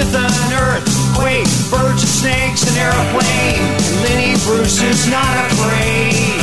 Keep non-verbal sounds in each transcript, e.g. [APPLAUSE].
with an earthquake, birds and snakes, an airplane. Lenny Bruce is not afraid.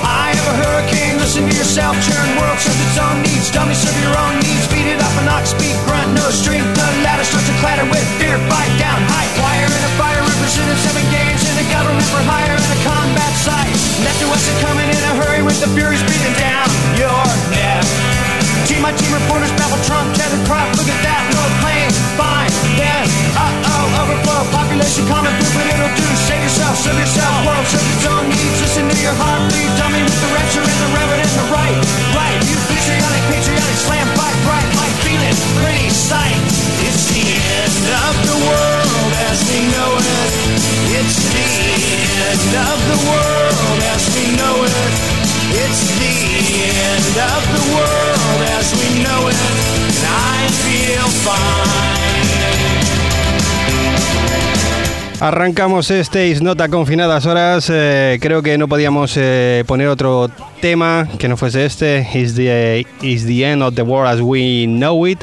I have a hurricane, listen to yourself, churn world serves its own needs. Dummy serve your own needs, beat it up an ox speak, grunt, no strength. The ladder starts to clatter with fear, bite down, high wire and a fire represented seven games in a government for hire and a combat site. Left to us are coming in a hurry with the furies breathing down your neck. Team my team reporters babble Trump, Kevin Crop, look at that, no plane, fine, then, uh-oh, overflow, population common proof what it'll do, save yourself, serve yourself, world serves its own needs, listen to your heartbeat, dummy with the rapture and the reverend and the right, right, you patriotic, patriotic, slam, fight, bright, like feeling, pretty sight, it's the end of the world as we know it, it's the end of the world as we know it. It's the end of the world as we know it, I feel fine. Arrancamos este Is Not a confinadas horas. eh, creo que no podíamos eh, poner otro tema que no fuese este. Is the, is the End of the World as We Know It.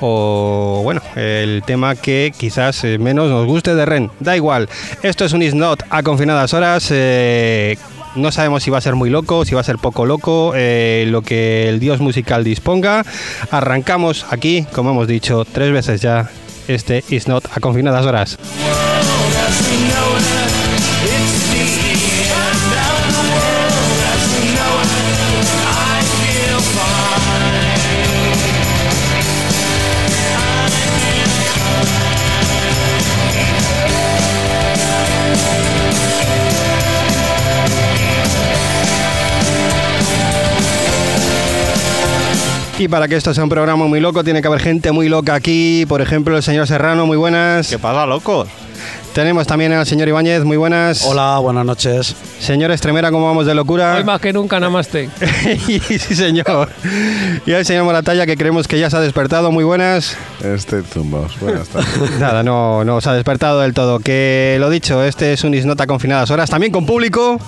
O bueno, el tema que quizás eh, menos nos guste de Ren. Da igual. Esto es un Is Not a confinadas horas. No sabemos si va a ser muy loco, si va a ser poco loco, eh, lo que el dios musical disponga. Arrancamos aquí, como hemos dicho tres veces ya, este Is Not a confinadas horas. Y para que esto sea un programa muy loco, tiene que haber gente muy loca aquí. Por ejemplo, el señor Serrano, muy buenas. ¿Qué pasa, locos? Tenemos también al señor Ibáñez, muy buenas. Hola, buenas noches. Señor Estremera, ¿cómo vamos de locura? Hoy más que nunca, namaste. y [LAUGHS] sí, señor. Y al señor Moratalla, que creemos que ya se ha despertado, muy buenas. Este zumbos. Buenas tardes. [LAUGHS] Nada, no, no se ha despertado del todo. Que lo dicho, este es un Isnota confinadas horas, también con público.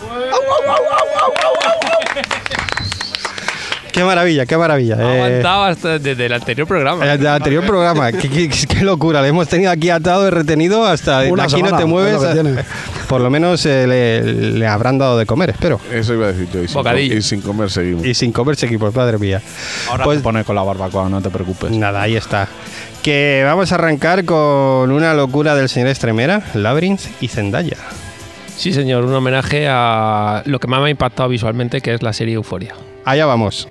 Qué maravilla, qué maravilla. Eh, Aguantaba hasta desde el anterior programa. el del anterior [LAUGHS] programa, qué, qué- qué locura, le hemos tenido aquí atado y retenido hasta Una aquí no te es mueves. lo tiene. Por lo menos eh, le, le habrán dado de comer, espero. Eso iba a decir yo. Y sin, Bocadillo. com- y sin comer seguimos. Y sin comer seguimos, madre mía. Ahora Pues- te pone con la barbacoa, no te preocupes. Nada, ahí está. Que vamos a arrancar con una locura del señor Estremera, Labyrinth y Zendaya. Sí, señor, un homenaje a lo que más me ha impactado visualmente, que es la serie Euforia. Allá vamos.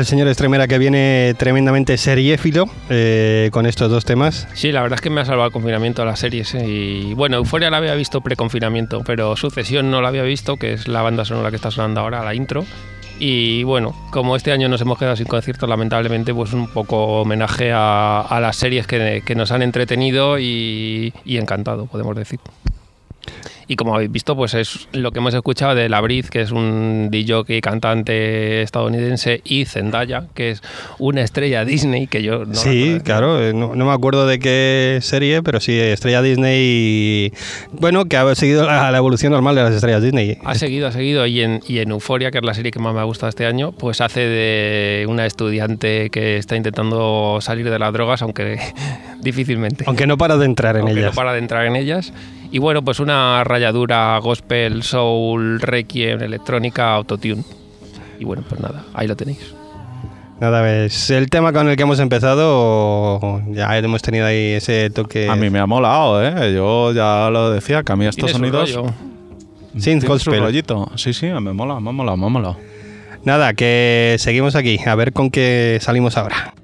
El señor Estremera que viene tremendamente seriéfilo eh, con estos dos temas. Sí, la verdad es que me ha salvado el confinamiento a las series. ¿eh? Y bueno, Euforia la había visto pre-confinamiento, pero Sucesión no la había visto, que es la banda sonora que está sonando ahora, la intro. Y bueno, como este año nos hemos quedado sin conciertos, lamentablemente, pues un poco homenaje a, las series que, nos han entretenido y encantado, podemos decir. Y como habéis visto, pues es lo que hemos escuchado de La Briz, que es un DJ cantante estadounidense, y Zendaya, que es una estrella Disney, que yo no sí, claro, no, no me acuerdo de qué serie, pero sí, estrella Disney. y- Bueno, que ha seguido la, la evolución normal de las estrellas Disney. Ha seguido, ha seguido. Y en, y en Euforia, que es la serie que más me ha gustado este año, pues hace de una estudiante que está intentando salir de las drogas, aunque [LAUGHS] difícilmente. Aunque no para de entrar en Aunque ellas. no para de entrar en ellas. Y bueno, pues una rayadura gospel, soul, requiem, electrónica, autotune. Y bueno, pues nada, ahí lo tenéis. Nada, ves, el tema con el que hemos empezado, ya hemos tenido ahí ese toque. A mí me ha molado, ¿eh? Yo ya lo decía, que a mí estos sonidos... tienen su gospel. rollito. Sí, sí, me mola, me mola, me mola. Nada, que seguimos aquí, a ver con qué salimos ahora.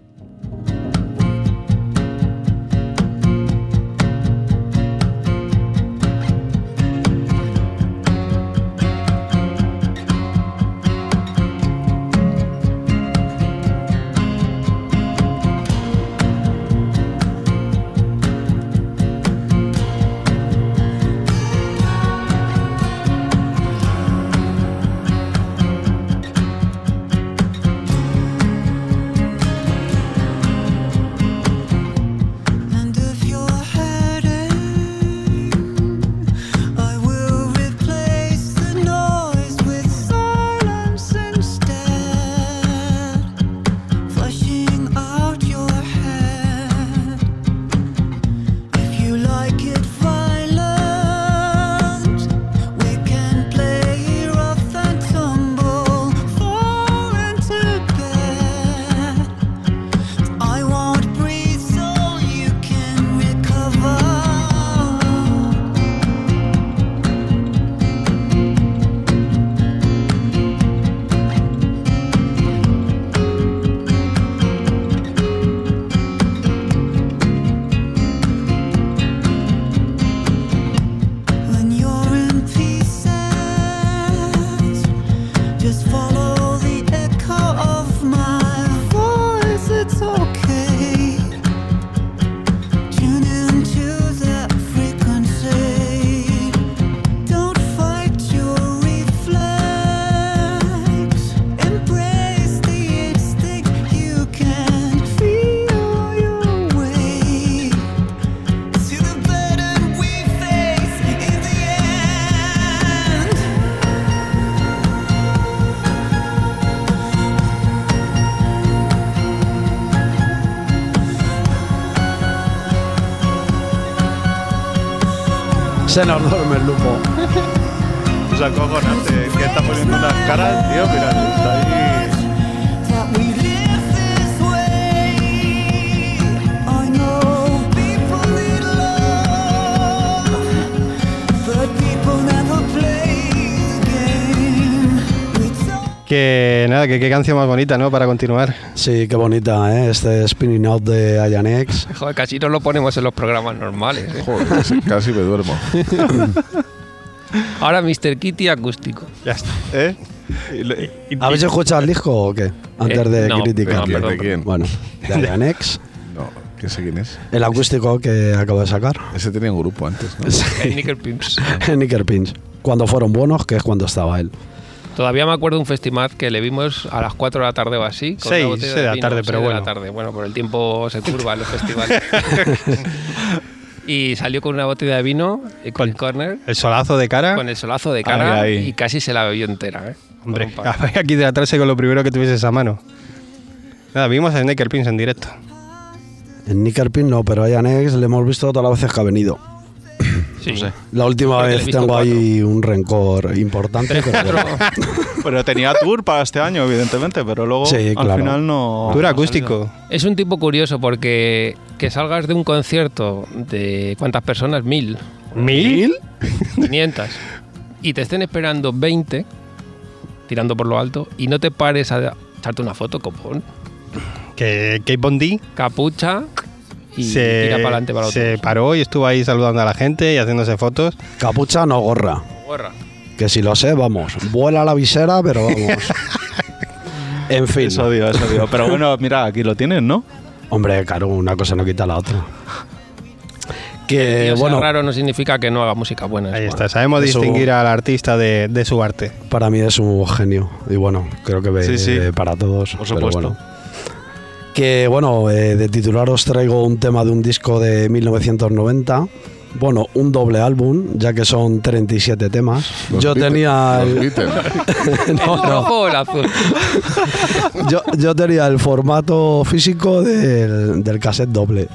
Se nos duerme el lupo. Es acojonante. Que está poniendo unas caras, tío. Mira, está ahí. Que nada, que qué canción más bonita, ¿no? Para continuar. Sí, qué bonita, ¿eh? Este spinning out de Ayanex. [LAUGHS] Joder, casi no lo ponemos en los programas normales. ¿eh? Joder, casi, casi me duermo. [LAUGHS] Ahora Mr. Kitty acústico. Ya está. ¿Eh? ¿Habéis escuchado el disco o qué? Antes Eh, de no, criticar. no, ¿Quién, perdón, ¿De quién? Bueno, de [LAUGHS] Ayanex. No, que sé quién es. El acústico que acabo de sacar. Ese tenía un grupo antes, ¿no? El Nickel Pimps. Pins. Cuando fueron buenos, que es cuando estaba él. Todavía me acuerdo de un festival que le vimos a las 4 de la tarde o así. con Seis, una botella seis de la vino, tarde, seis pero de bueno. la tarde. Bueno, por el tiempo se curva en los festivales. [LAUGHS] y salió con una botella de vino, y con el corner, El solazo de cara. con el solazo de cara Ahí, ahí. y casi se la bebió entera. ¿eh? Hombre, aquí de atrás con lo primero que tuvieses a mano. Nada, vimos a Nickel Pins en directo. En Nickelpin no, pero a Ayanex le hemos visto todas las veces que ha venido. Sí. La última Porque vez tengo cuatro. ahí un rencor importante. Pero tenía tour para este año, evidentemente, pero luego Sí, al claro. final no. Tour acústico. Es un tipo curioso porque que salgas de un concierto de ¿cuántas personas? Mil, ¿Mil? 500 y te estén esperando 20 tirando por lo alto y no te pares a echarte una foto, copón. Que Kate Bondi Capucha y se, tira para adelante para otro. se paró y estuvo ahí saludando a la gente y haciéndose fotos. Capucha no gorra. Guarra. Que si lo sé, vamos. Vuela la visera, pero vamos. [LAUGHS] en fin. Eso digo, eso digo. Pero bueno, mira, aquí lo tienes, ¿no? Hombre, claro, una cosa no quita la otra. Que sea bueno, raro no significa que no haga música buena. Ahí es está, bueno. sabemos Eso- distinguir al artista de, de su arte. para mí es un genio. Y bueno, creo que Sí, sí. para todos. Por pero supuesto. bueno. Que bueno, eh, de titular os traigo un tema de un disco de 1990. Bueno, un doble álbum, ya que son 37 temas. Los yo Beatles- tenía el, [LAUGHS] no, ¿El no. el azul? [LAUGHS] yo, yo tenía el formato físico del, del cassette doble.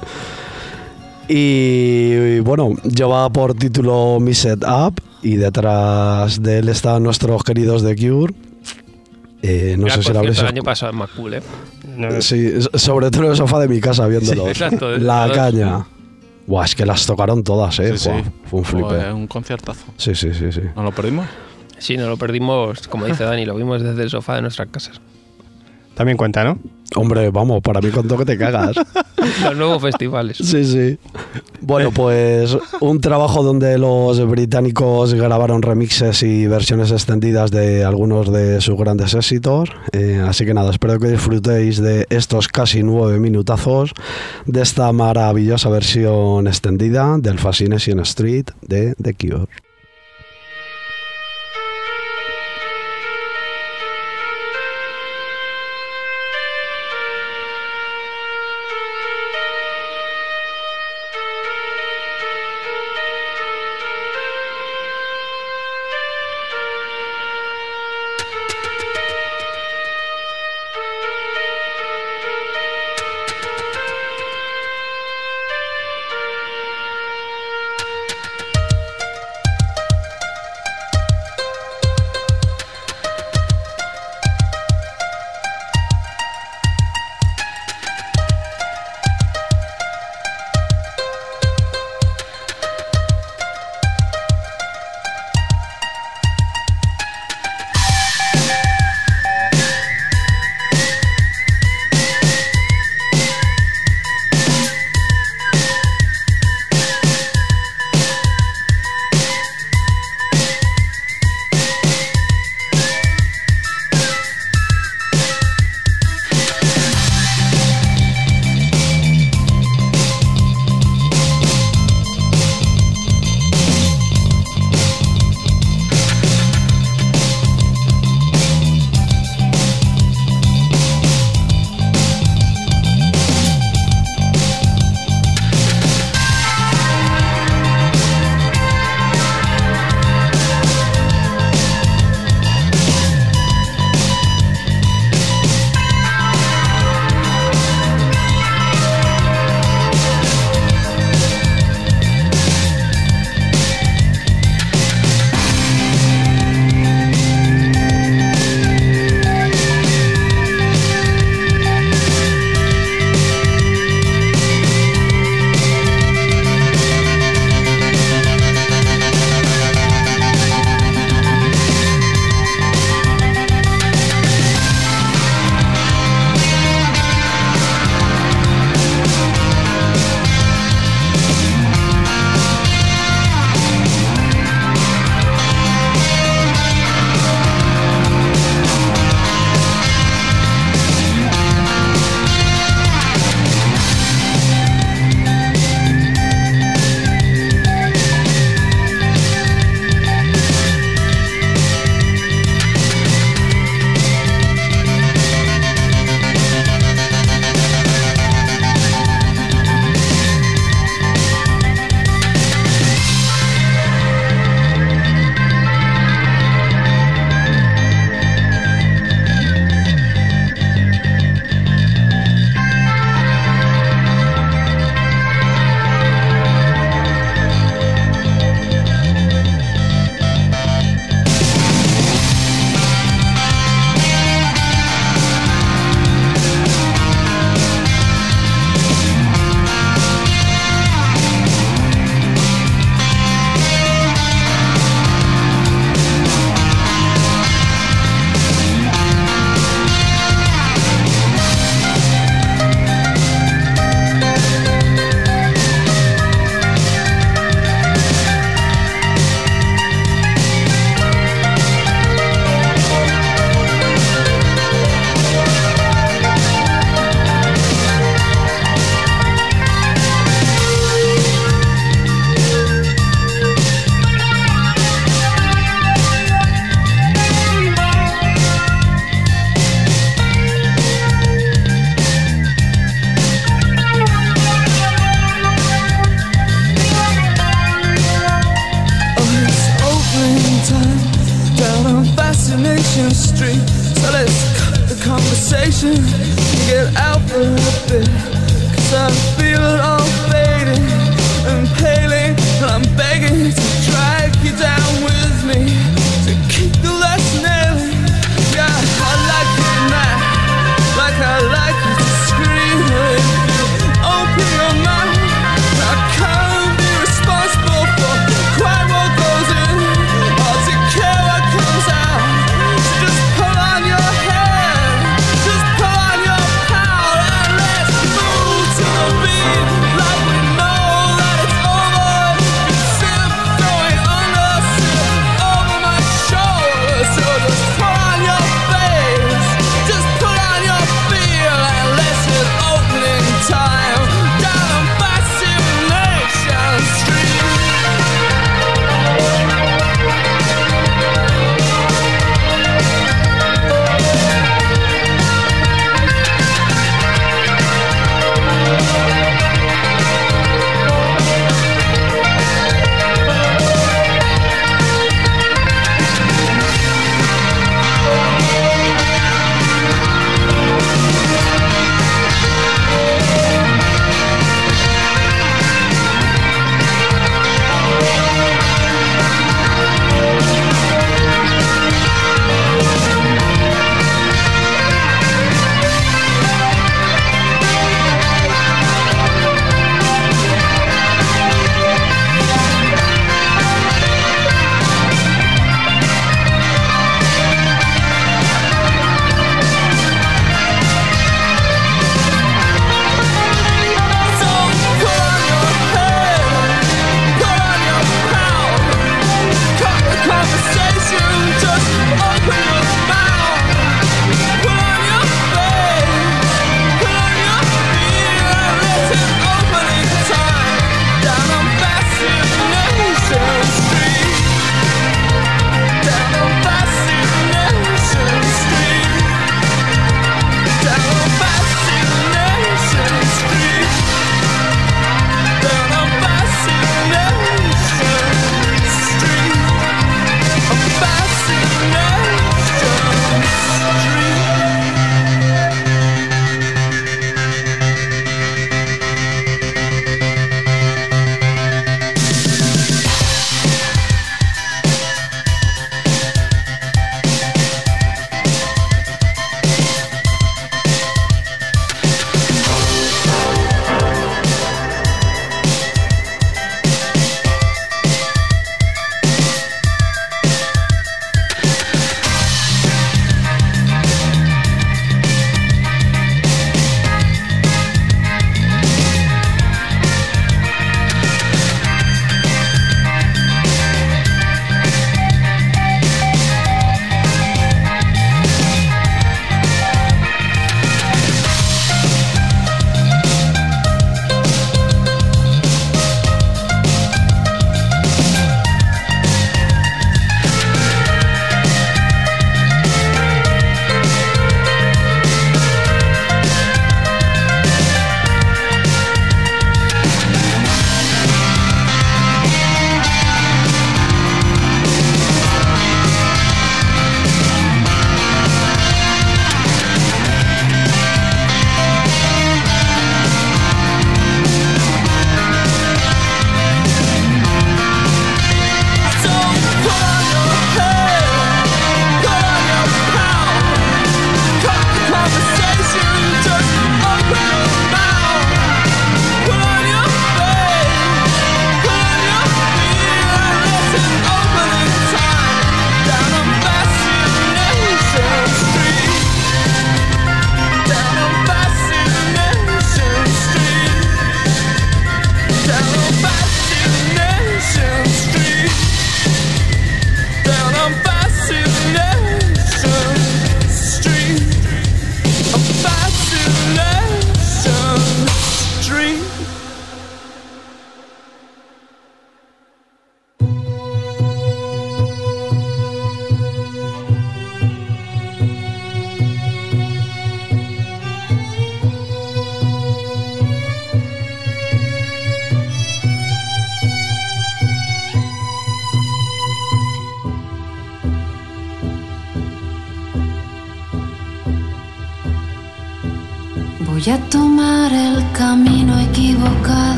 Y, bueno, lleva por título Mi Set Up y detrás de él están nuestros queridos de Cure. Eh, no Mira, sé si habréis cierto, el año pasado más cool, ¿eh? No, Sí, sobre todo en el sofá de mi casa viéndolo. Sí, exacto, La caña. Buah, es que las tocaron todas, eh. Sí, sí. Buah, Fue un flipe. Joder, un conciertazo. Sí, sí, sí, sí. ¿No lo perdimos? Sí, no lo perdimos, como dice Dani, lo vimos desde el sofá de nuestras casas. También cuenta, ¿no? Hombre, vamos, para mí cuento que te cagas. [LAUGHS] Los nuevos festivales. Sí, sí. Bueno, pues un trabajo donde los británicos grabaron remixes y versiones extendidas de algunos de sus grandes éxitos. Eh, así que nada, espero que disfrutéis de estos casi nueve minutazos de esta maravillosa versión extendida del Fascination Street de The Cure.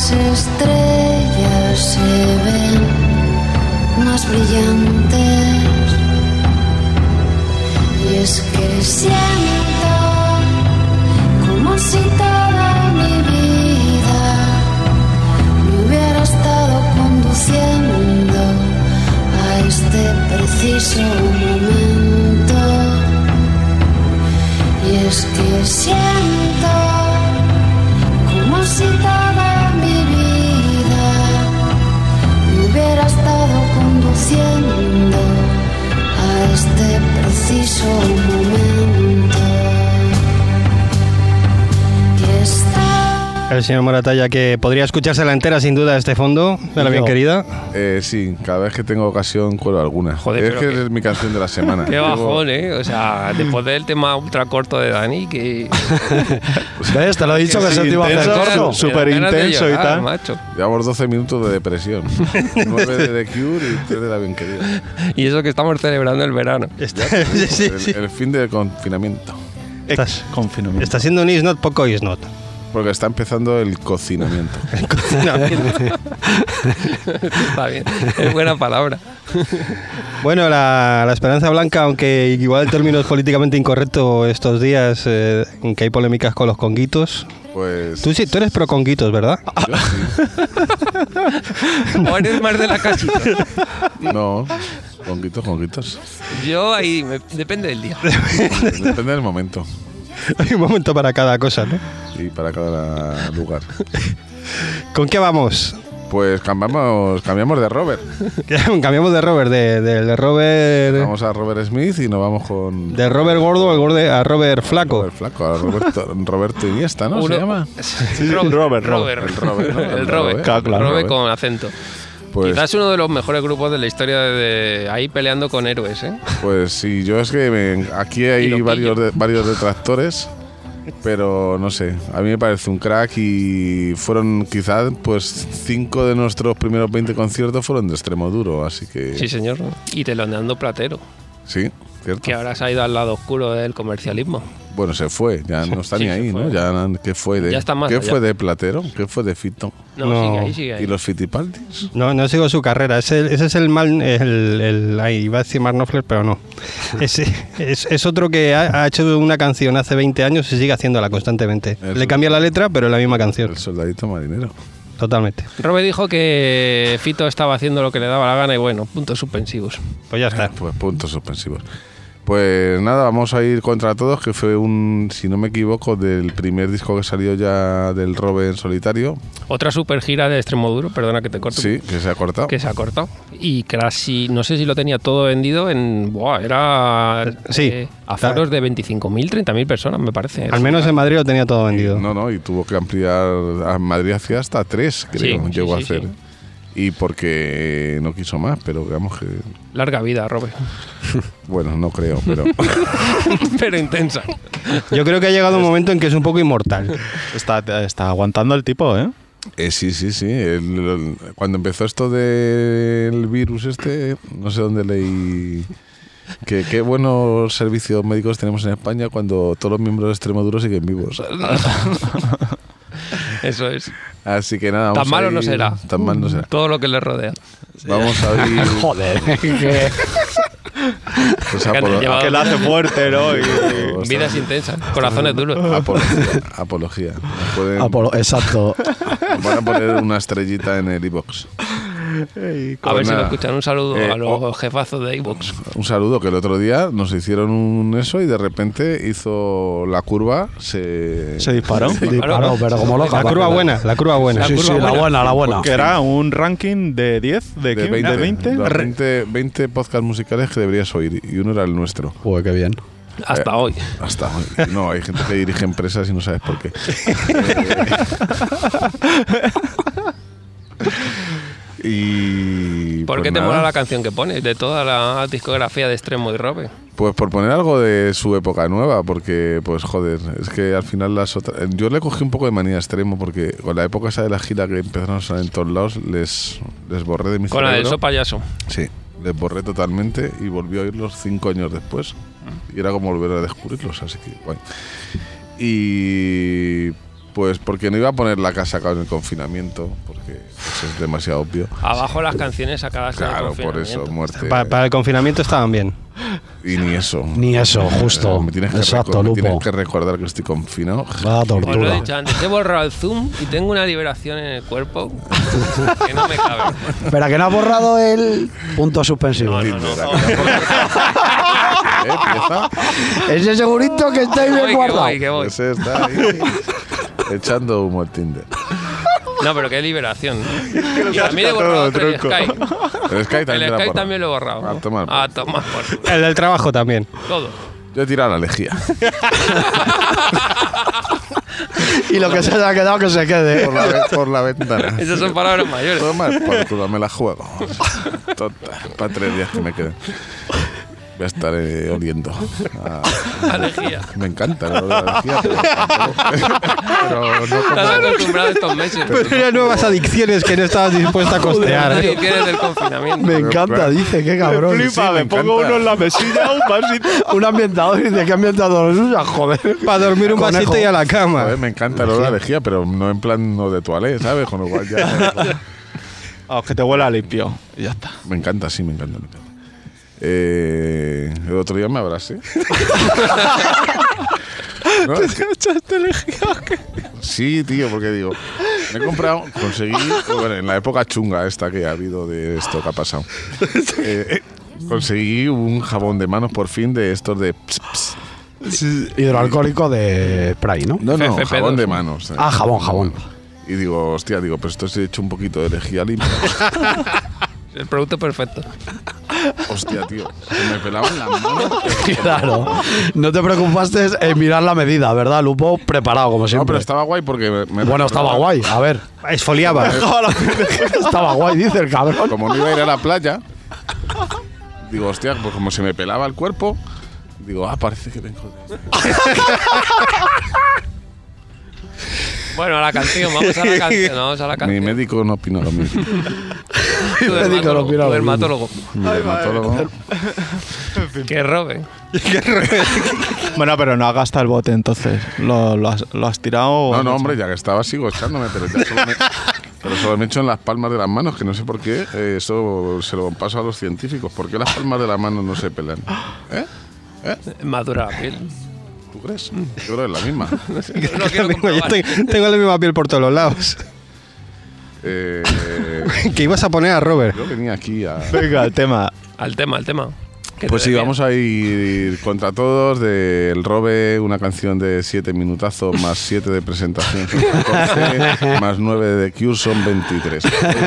Las estrellas se ven más brillantes. Y es que siento como si toda mi vida me hubiera estado conduciendo a este preciso momento. Y es que siento este preciso momento. El señor Moratalla, que podría escucharse la entera sin duda este fondo de la bien querida. Eh, sí, cada vez que tengo ocasión cuelo alguna. Joder, es que que- es mi canción de la semana. Qué bajón, ¿eh? O sea, después del tema ultra corto de Dani, que... [LAUGHS] ¿Ves? Te lo he dicho que se te iba a hacer corto. Súper intenso y tal. macho. Llevamos 12 minutos de depresión. [LAUGHS] 9 de The Cure y 3 de la bien querida. Y eso que estamos celebrando el verano. [LAUGHS] Sí, sí, el, sí. el fin del confinamiento. Ex confinamiento. Está siendo un isnot, poco isnot. Porque está empezando el cocinamiento. [LAUGHS] [LAUGHS] Está bien, es buena palabra. Bueno, la, la Esperanza Blanca, aunque igual el término es políticamente incorrecto estos días, eh, en que hay polémicas con los conguitos. Pues. Tú sí, tú eres pro conguitos, ¿verdad? yo [LAUGHS] sí. O eres más de la casita. No, conguitos, conguitos. Yo ahí, me- depende del día. Depende del momento [LAUGHS] Hay un momento para cada cosa, ¿no? y para cada lugar. ¿Con qué vamos? Pues cambiamos, cambiamos de Robert. [LAUGHS] Cambiamos de Robert, de, de- de Robert. Vamos a Robert Smith y nos vamos con. De Robert Gordo al gorde a Robert Flaco. Robert Flaco, a Roberto, Roberto Iniesta, ¿no? Uno- ¿Se llama? [LAUGHS] Robert, Robert, Robert. El Robert, ¿no? El El Robert. Robert. Claro, claro. Robert Robert. con acento. Pues, Quizás uno de los mejores grupos de la historia de, de- ahí peleando con héroes, ¿eh? pues sí, yo es que me- aquí hay lo varios, de- varios detractores, pero no sé, a mí me parece un crack y fueron quizás pues cinco de nuestros primeros 20 conciertos fueron de extremo duro, así que Sí, señor. Y teloneando Platero, sí, cierto. que ahora se ha ido al lado oscuro del comercialismo. Bueno, se fue, ya no está Sí, ni ahí, fue. ¿no? Ya ¿qué fue de Ya está más ¿Qué allá. fue de Platero? ¿Qué fue de Fito? No, No. sigue ahí, sigue ahí. ¿Y los Fitipaldis? No, no sigo su carrera. Ese, ese es el mal. El, el, ahí iba a decir Mark Knopfler, pero no. [LAUGHS] Ese, es, es otro que ha, ha hecho una canción hace 20 años y sigue haciéndola constantemente. Le cambia la letra, pero es la misma canción. El soldadito marinero. Totalmente. Robert dijo que Fito estaba haciendo lo que le daba la gana y bueno, puntos suspensivos. Pues ya está. Pues puntos suspensivos. Pues nada, vamos a ir contra todos, que fue un, si no me equivoco, del primer disco que salió ya del Robe en solitario. Otra super gira de Extremoduro, perdona que te corte. Sí, que se ha cortado. Que se ha cortado. Y casi, no sé si lo tenía todo vendido en. Buah, era. Sí. eh, aforos de 25.000, 30.000 personas, me parece. Al menos en Madrid lo tenía todo vendido. No, no, y tuvo que ampliar a Madrid hacia hasta tres, creo, Sí, llegó sí, a sí, hacer. sí. Y porque no quiso más, pero digamos que. Larga vida, Robert. [LAUGHS] Bueno, no creo, pero. [LAUGHS] Pero intensa. Yo creo que ha llegado un momento en que es un poco inmortal. Está, está aguantando el tipo, ¿eh? Eh, sí, sí, sí. El- el- cuando empezó esto del virus este, no sé dónde leí que qué buenos servicios médicos tenemos en España cuando todos los miembros de Extremoduro siguen vivos. [LAUGHS] Eso es. Así que nada, Tan vamos a malo no ir- será. Tan mal no será. Todo lo que le rodea. Vamos a ir [LAUGHS] Joder. pues, han llevado- Que lo hace fuerte, ¿no? Y- apolo- Vidas intensas, corazones duros. [LAUGHS] apología. apología. Pueden- Apolo- exacto. van a poner una estrellita en el iBox. A ver si lo escuchan. Un saludo Eh, a los oh. jefazos de iVoox. Un saludo que el otro día nos hicieron un eso y de repente hizo la curva, se, Se disparó. [LAUGHS] Disparó, pero como loca. La curva buena, la curva buena. Sí, La sí, curva la buena. buena, la buena. Que era un ranking de 10, de, de 15, 20, de 20. los 20, 20 podcasts musicales que deberías oír y uno era el nuestro. Joder, qué bien. Hasta hoy. Hasta hoy. No, hay gente que dirige empresas y no sabes por qué. [LAUGHS] [LAUGHS] Y ¿Por pues qué te nada, mola la canción que pones? De toda la discografía de Extremo y Robe. Pues por poner algo de su época nueva, porque, pues joder, es que al final las otras. Yo le cogí un poco de manía extremo, porque con la época esa de la gira que empezaron a sonar en todos lados, les, les borré de mi Con la del cerebro. So Payaso. Sí, les borré totalmente y volví a oírlos cinco años después. Y era como volver a descubrirlos, así que guay. Y pues porque no iba a poner la casa acá en el confinamiento, porque pues, es demasiado obvio. Abajo las canciones sacadas en el Claro, por eso, muerte. Pa- para el confinamiento estaban bien. Y ni eso. Ni eso, justo. Eh, Me tienes que, Exacto, recor- me Lupo. tienes que recordar que estoy confinado. Vaya Os lo he tortura. dicho antes, he borrado el zoom y tengo una liberación en el cuerpo [LAUGHS] que no me cabe. Espera, que no ha borrado el punto suspensivo. No, no, no. [LAUGHS] ¿Eh? Ese segurito que está ahí Voy, bien que guardado. voy, que voy. Ese está ahí echando humo al Tinder. No, pero qué liberación. ¿no? [LAUGHS] Y también he borrado otro, el Sky. El Sky también, El Sky también lo he borrado. A tomar por A tomar por El del trabajo también. todo. Yo he tirado la lejía. [LAUGHS] Y lo que se haya quedado que se quede. por, la, ve- por la ventana. Esas son palabras mayores. Toma por culo, me la juego. Tonta, para tres días que me queden. Voy a estar eh, oliendo. a- Alegría. me encanta la la lejía, pero, pero no Estás como... acostumbrado estos meses. Pero eran nuevas adicciones que no estabas dispuesta a costear. Quiere del confinamiento. Me encanta, dice, qué cabrón. Flipa, sí, me me pongo encanta. uno en la mesilla, un vasito. Un ambientador dice que ambientador es suya, joder. Para dormir un Conejo. vasito y a la cama. Joder, me encanta el olor a lejía, pero no en plan no de toalé, ¿sabes? Con lo cual ya... Ah, que te huela limpio. Y ya está. Me encanta, sí, me encanta, me encanta. Eh, el otro día me abracé. [LAUGHS] No, es que- Sí, tío, porque digo, me he comprado, conseguí, bueno, en la época chunga esta que ha habido de esto que ha pasado, [LAUGHS] eh, conseguí un jabón de manos por fin de estos de... ps, ps. Hidroalcohólico de spray, ¿no? No, no, FFP2. jabón de manos. eh. Ah, jabón, jabón. Y digo, hostia, digo, pues esto se ha hecho un poquito de lejía limpia. [LAUGHS] El producto perfecto. Hostia, tío, se me pelaban las manos. [LAUGHS] Claro. No te preocupaste en mirar la medida, ¿verdad, Lupo? Preparado, como No, siempre. pero estaba guay porque me, me Bueno, estaba guay. A ver. Esfoliaba. [LAUGHS] estaba guay, dice el cabrón. como no iba a ir a la playa, digo, hostia, pues como se me pelaba el cuerpo, digo, ah, parece que vengo de... [LAUGHS] Bueno, a la canción, vamos a la [LAUGHS] canción, vamos a la Mi canción. médico no opina lo mismo. [LAUGHS] Tu médico no opina lo tu mismo. dermatólogo. Mi dermatólogo. [LAUGHS] Que robe. Bueno, pero no has gastado el bote entonces. ¿Lo, lo has, lo has tirado? No, no, hombre, ya que estaba sigo echándome, pero ya solo me, pero solo me echo en las palmas de las manos, que no sé por qué. eh, eso se lo paso a los científicos. ¿Por qué las palmas de las manos no se pelan? ¿Eh? Madura la piel. ¿Tú crees? Yo creo que es la misma. [LAUGHS] No [LAUGHS] quiero tengo, yo tengo- tengo la misma piel por todos los lados. Eh, [LAUGHS] que ibas a poner a Robert. yo venía aquí a... Venga, el tema. Al tema, al tema. Pues sí, vamos a ir contra todos del Robe, una canción de 7 minutazos, [LAUGHS] más 7 de presentación, son 14, más 9 de Cure son 23.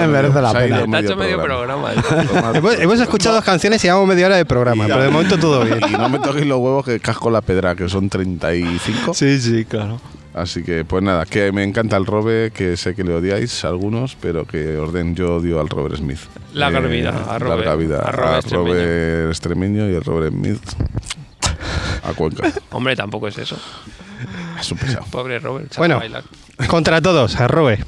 Merece la pena. Te ha hecho medio programa. ¿eh? Toma- Hemos, hemos escuchado dos canciones y llevamos media hora de programa, pero de momento todo bien. Y no me toquéis los huevos que casco la pedra, que son 35. Sí, sí, claro. Así que, pues nada, que me encanta el Robe, que sé que le odiáis algunos, pero que orden yo odio al Robert Smith. Eh, Larga vida a Robert- larga vida a a Robert Robert, Extremeño y el Robert Smith a Cuenca. [LAUGHS] Hombre, tampoco es eso. Es un pesado. Pobre Robert. Bueno, bailar. contra todos, a Robert.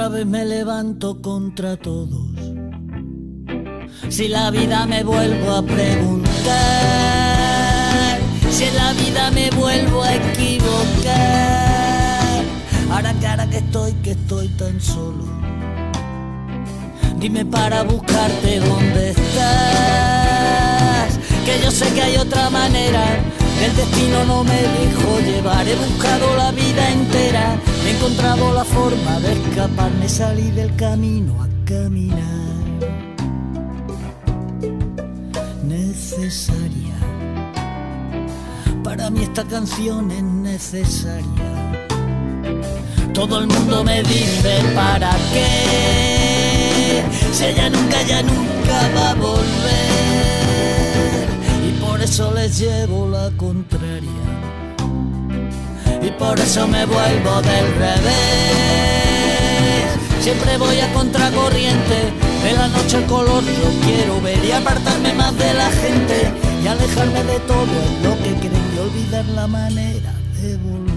Otra vez me levanto contra todos. Si la vida me vuelvo a preguntar, si en la vida me vuelvo a equivocar, ahora que ahora que estoy, que estoy tan solo. Dime para buscarte dónde estás, que yo sé que hay otra manera. El destino no me dijo llevar, he buscado la vida entera, he encontrado la forma de escaparme, salí del camino a caminar. Necesaria, para mí esta canción es necesaria. Todo el mundo me dice para qué, si ella nunca, ya nunca va a volver. Eso les llevo la contraria. Y por eso me vuelvo del revés. Siempre voy a contracorriente. En la noche el color yo quiero ver y apartarme más de la gente. Y alejarme de todo lo que creen y olvidar la manera de volver.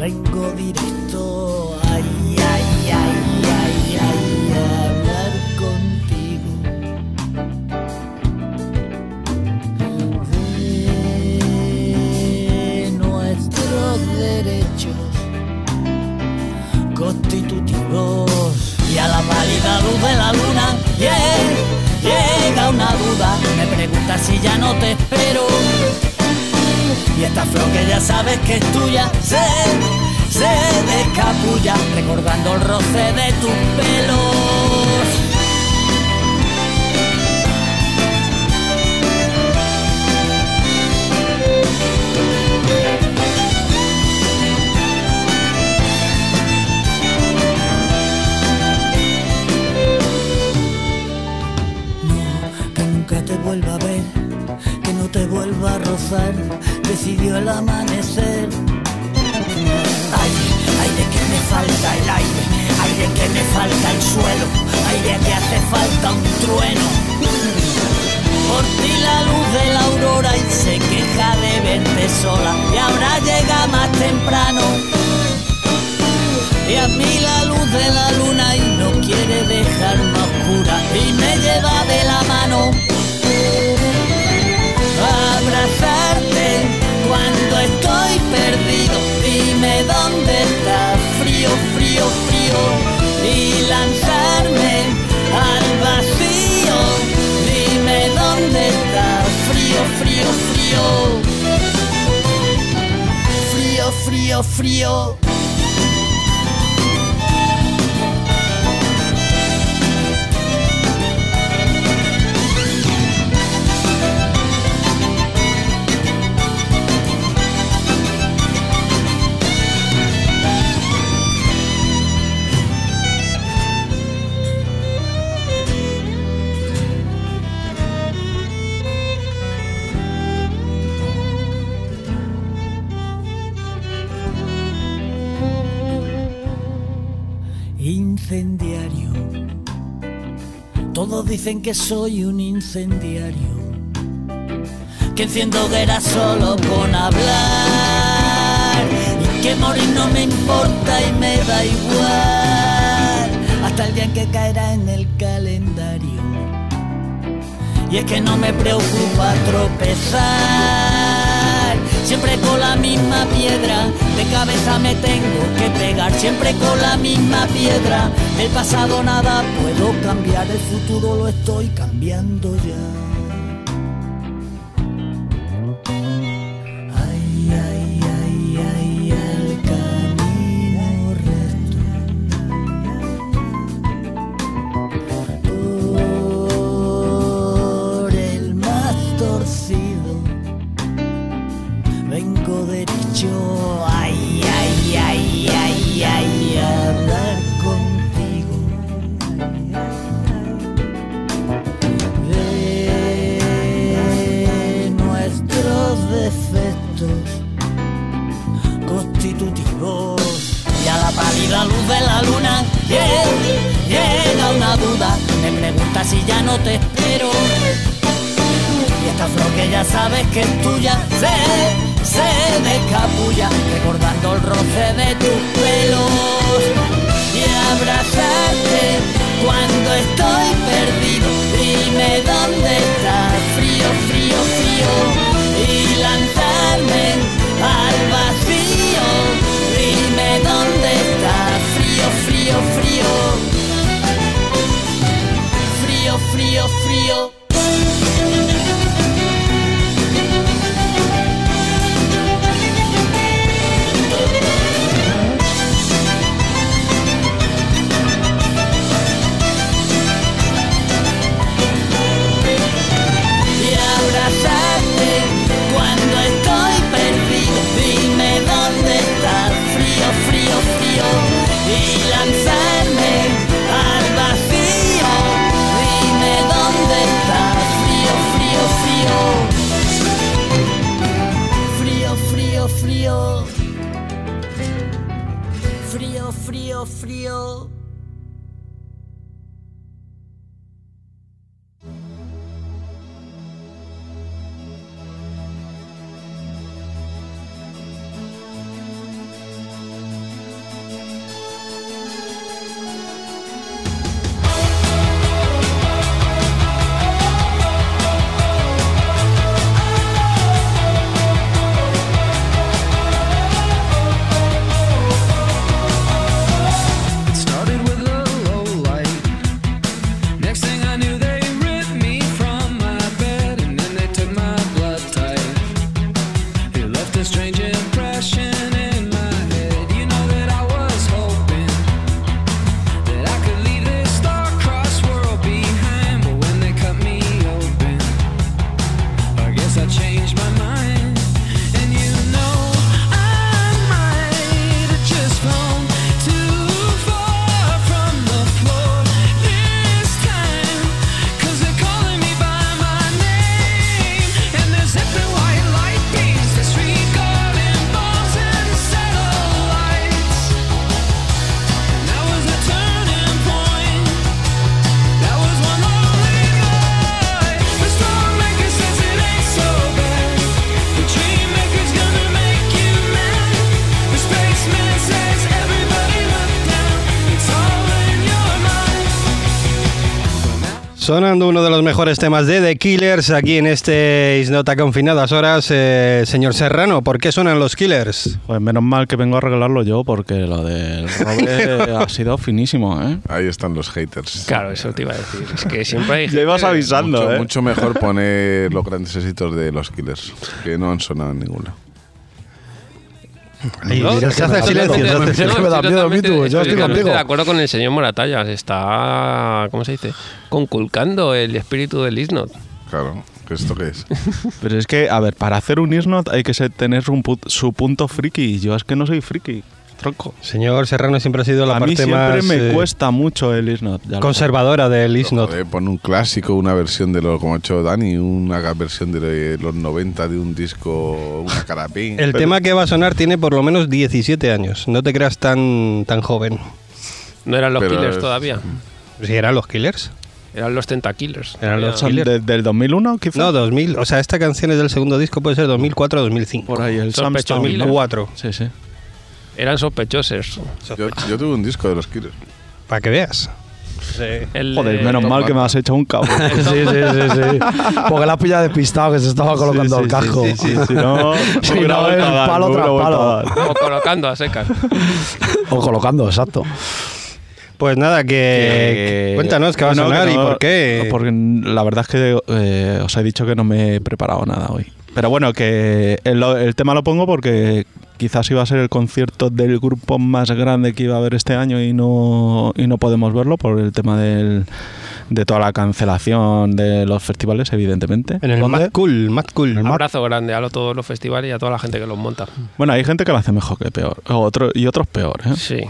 Vengo directo. Ay, ay, ay, ay, ay, a hablar contigo. de nuestros derechos constitutivos y a la pálida luz de la luna yeah, llega una duda me pregunta si ya no te espero y esta flor que ya sabes que es tuya se, se descapulla recordando el roce de tus pelos vuelva a rozar, decidió el amanecer. Ay de que me falta el aire, ay de que me falta el suelo, ay de que hace falta un trueno. Por ti la luz de la aurora y se queja de verte sola y ahora llega más temprano. Y a mí la luz de la luna y no quiere dejarme oscura y me lleva frío, frío y lanzarme al vacío. Dime dónde está. Frío, dicen que soy un incendiario. Que enciendo hogueras solo con hablar. Y que morir no me importa y me da igual. Hasta el día en que caerá en el calendario. Y es que no me preocupa tropezar. Siempre con la misma piedra, de cabeza me tengo que pegar. Siempre con la misma piedra, del pasado nada puedo cambiar. El futuro lo estoy cambiando ya. Mata si ya no te espero. Y esta flor que ya sabes que es tuya se, se descapulla recordando el roce de tus pelos y abrazarte cuando estoy perdido. Dime dónde estás, frío, frío, frío, y lanzarme al vacío. Dime dónde estás, frío, frío, frío, frío, frío, frío. y abrazarte frío, Sonando uno de los mejores temas de The Killers aquí en este Isnota Confinadas Horas. Eh, señor Serrano, ¿por qué suenan los Killers? Pues menos mal que vengo a arreglarlo yo, porque lo del roble [LAUGHS] ha sido finísimo, ¿eh? Ahí están los haters. Claro, eso te iba a decir. Es que siempre hay. [LAUGHS] Ya ibas avisando, mucho, ¿eh? mucho mejor poner [LAUGHS] los grandes éxitos de los Killers, que no han sonado en ninguna. Ahí, No, se hace silencio. se hace me da estoy miedo a mí, tú, yo estoy contigo. de acuerdo con el señor Moratalla. Se está, ¿cómo se dice? Conculcando el espíritu del Isnot. Claro, ¿qué ¿esto qué es? [LAUGHS] Pero es que, a ver, para hacer un Isnot hay que tener un su punto friki. Yo es que no soy friki, tronco. Señor Serrano siempre ha sido la a mí parte siempre más me eh, cuesta mucho el Isnot. conservadora del Isnot. Pon un clásico, una versión de lo como ha hecho Dani, una versión de los 90 de un disco, una [LAUGHS] carapín. El tema que va a sonar tiene por lo menos 17 años. No te creas tan, tan joven. No eran los Pero Killers es- todavía. Si eran los Killers. Eran los Tentakillers. Eran los ¿Son Killers. de- del 2001 quizás? No, 2000. O sea, esta canción es del segundo disco, puede ser 2004 o 2005. Por ahí, el Sam Sospechosos. Stone, ¿no? 2004. Sí, sí. Eran sospechosos. Yo, yo tuve un disco de los Killers. Para que veas. El, Joder, menos mal que me has hecho un cabo. [LAUGHS] Sí, sí, sí, sí. Porque la has pillado despistado que se estaba colocando Sí, el sí, casco. sí, sí, sí, [LAUGHS] no, Si no, es dar, palo tras palo. [LAUGHS] o colocando a secas. O colocando, exacto. Pues nada, que, Que- cuéntanos qué va a sonar y por qué. Porque la verdad es que eh, os he dicho que no me he preparado nada hoy. Pero bueno, que el, el tema lo pongo porque quizás iba a ser el concierto del grupo más grande que iba a haber este año y no, y no podemos verlo por el tema del, de toda la cancelación de los festivales, evidentemente. En el. Mad Cool, Mad Cool. Un abrazo grande a lo- todos los festivales y a toda la gente que los monta. Bueno, hay gente que lo hace mejor que peor. O otro, y otros peor, ¿eh? Sí.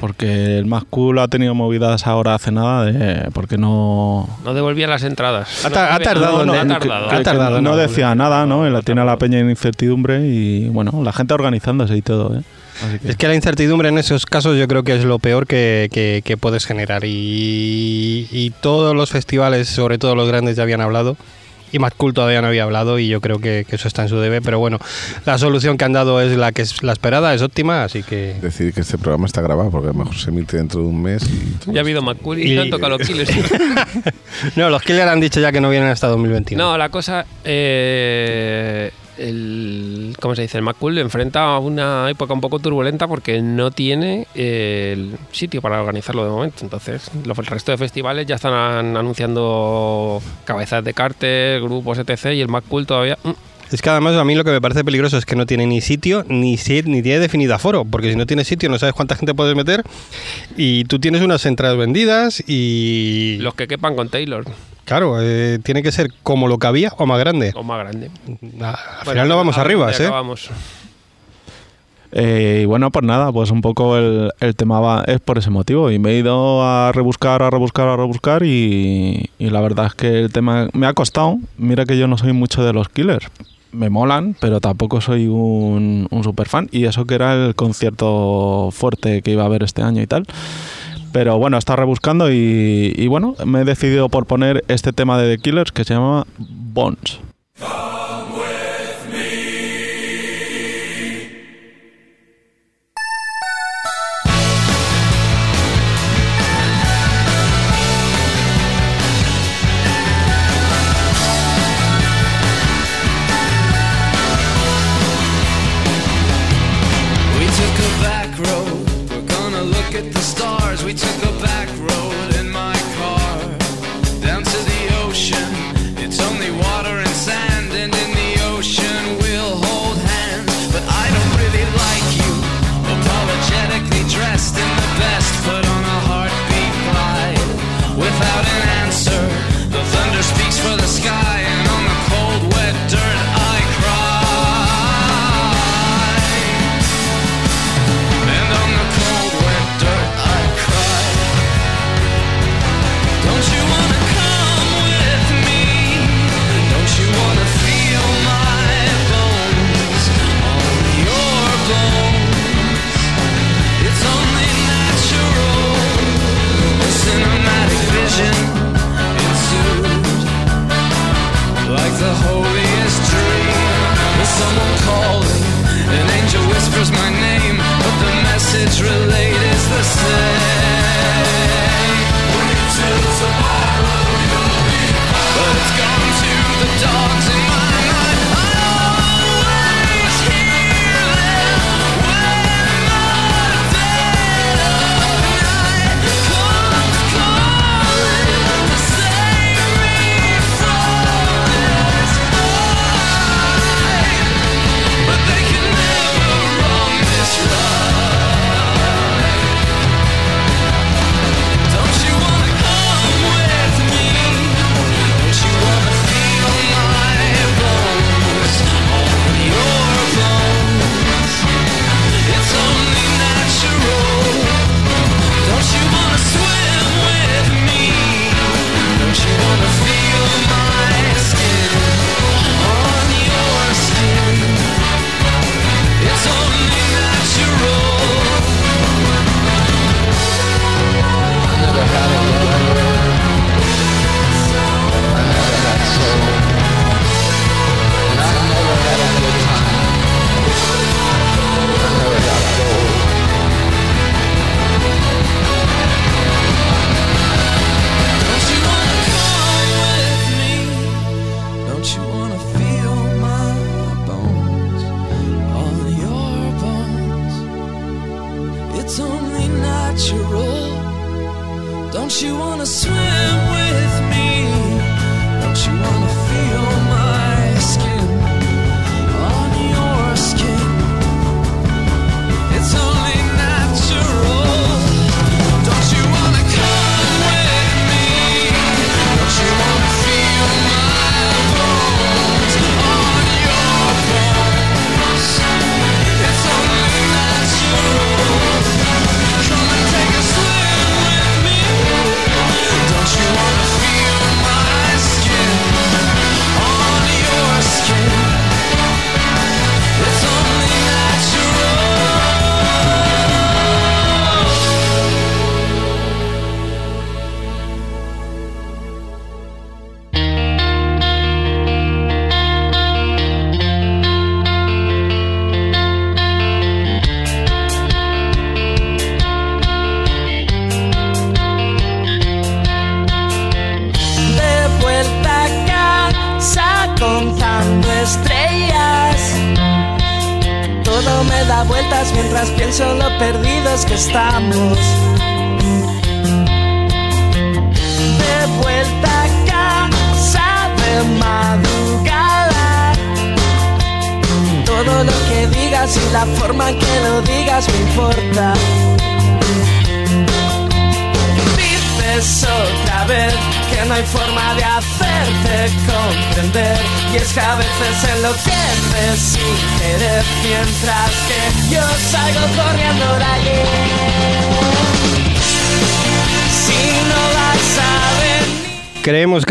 Porque el más cool ha tenido movidas ahora hace nada de porque no, No devolvía las entradas. Ha ta- ha No, tardado, no, ¿no? ha Que- tardado. que- ha tardado, Es que la incertidumbre en esos casos yo creo que es lo peor que, que- que puedes generar. Y, y todos los festivales, sobre todo los grandes, ya habían hablado. Y Mad Cool todavía no había hablado y yo creo que, que eso está en su debe. Pero bueno, la solución que han dado es la que es la esperada, es óptima, así que... Decir que este programa está grabado porque a lo mejor se emite dentro de un mes y Ya ha habido McCurry y, Y- no han tocado los Killers. [LAUGHS] No, los Killer han dicho ya que no vienen hasta 2021. No, la cosa. eh, el, ¿Cómo se dice? El McCool enfrenta a una época un poco turbulenta porque no tiene eh, el sitio para organizarlo de momento. Entonces, los, el resto de festivales ya están an- anunciando cabezas de cartel, grupos, etc. Y el McCool todavía. mm, Es que además a mí lo que me parece peligroso es que no tiene ni sitio ni, ni tiene definido aforo, porque si no tienes sitio no sabes cuánta gente puedes meter y tú tienes unas entradas vendidas y... los que quepan con Taylor Claro, eh, tiene que ser como lo que había o más grande. o más grande. Al final no vamos arriba, ¿eh? acabamos. Eh, y bueno, pues nada, pues un poco el, el tema va, es por ese motivo. Y me he ido a rebuscar, a rebuscar, a rebuscar y, y la verdad es que el tema me ha costado. Mira que yo no soy mucho de los killers. Me molan, pero tampoco soy un, un super fan. Y eso que era el concierto fuerte que iba a haber este año y tal. Pero bueno, está rebuscando y, bueno, me he decidido por poner este tema de The Killers que se llama Bones.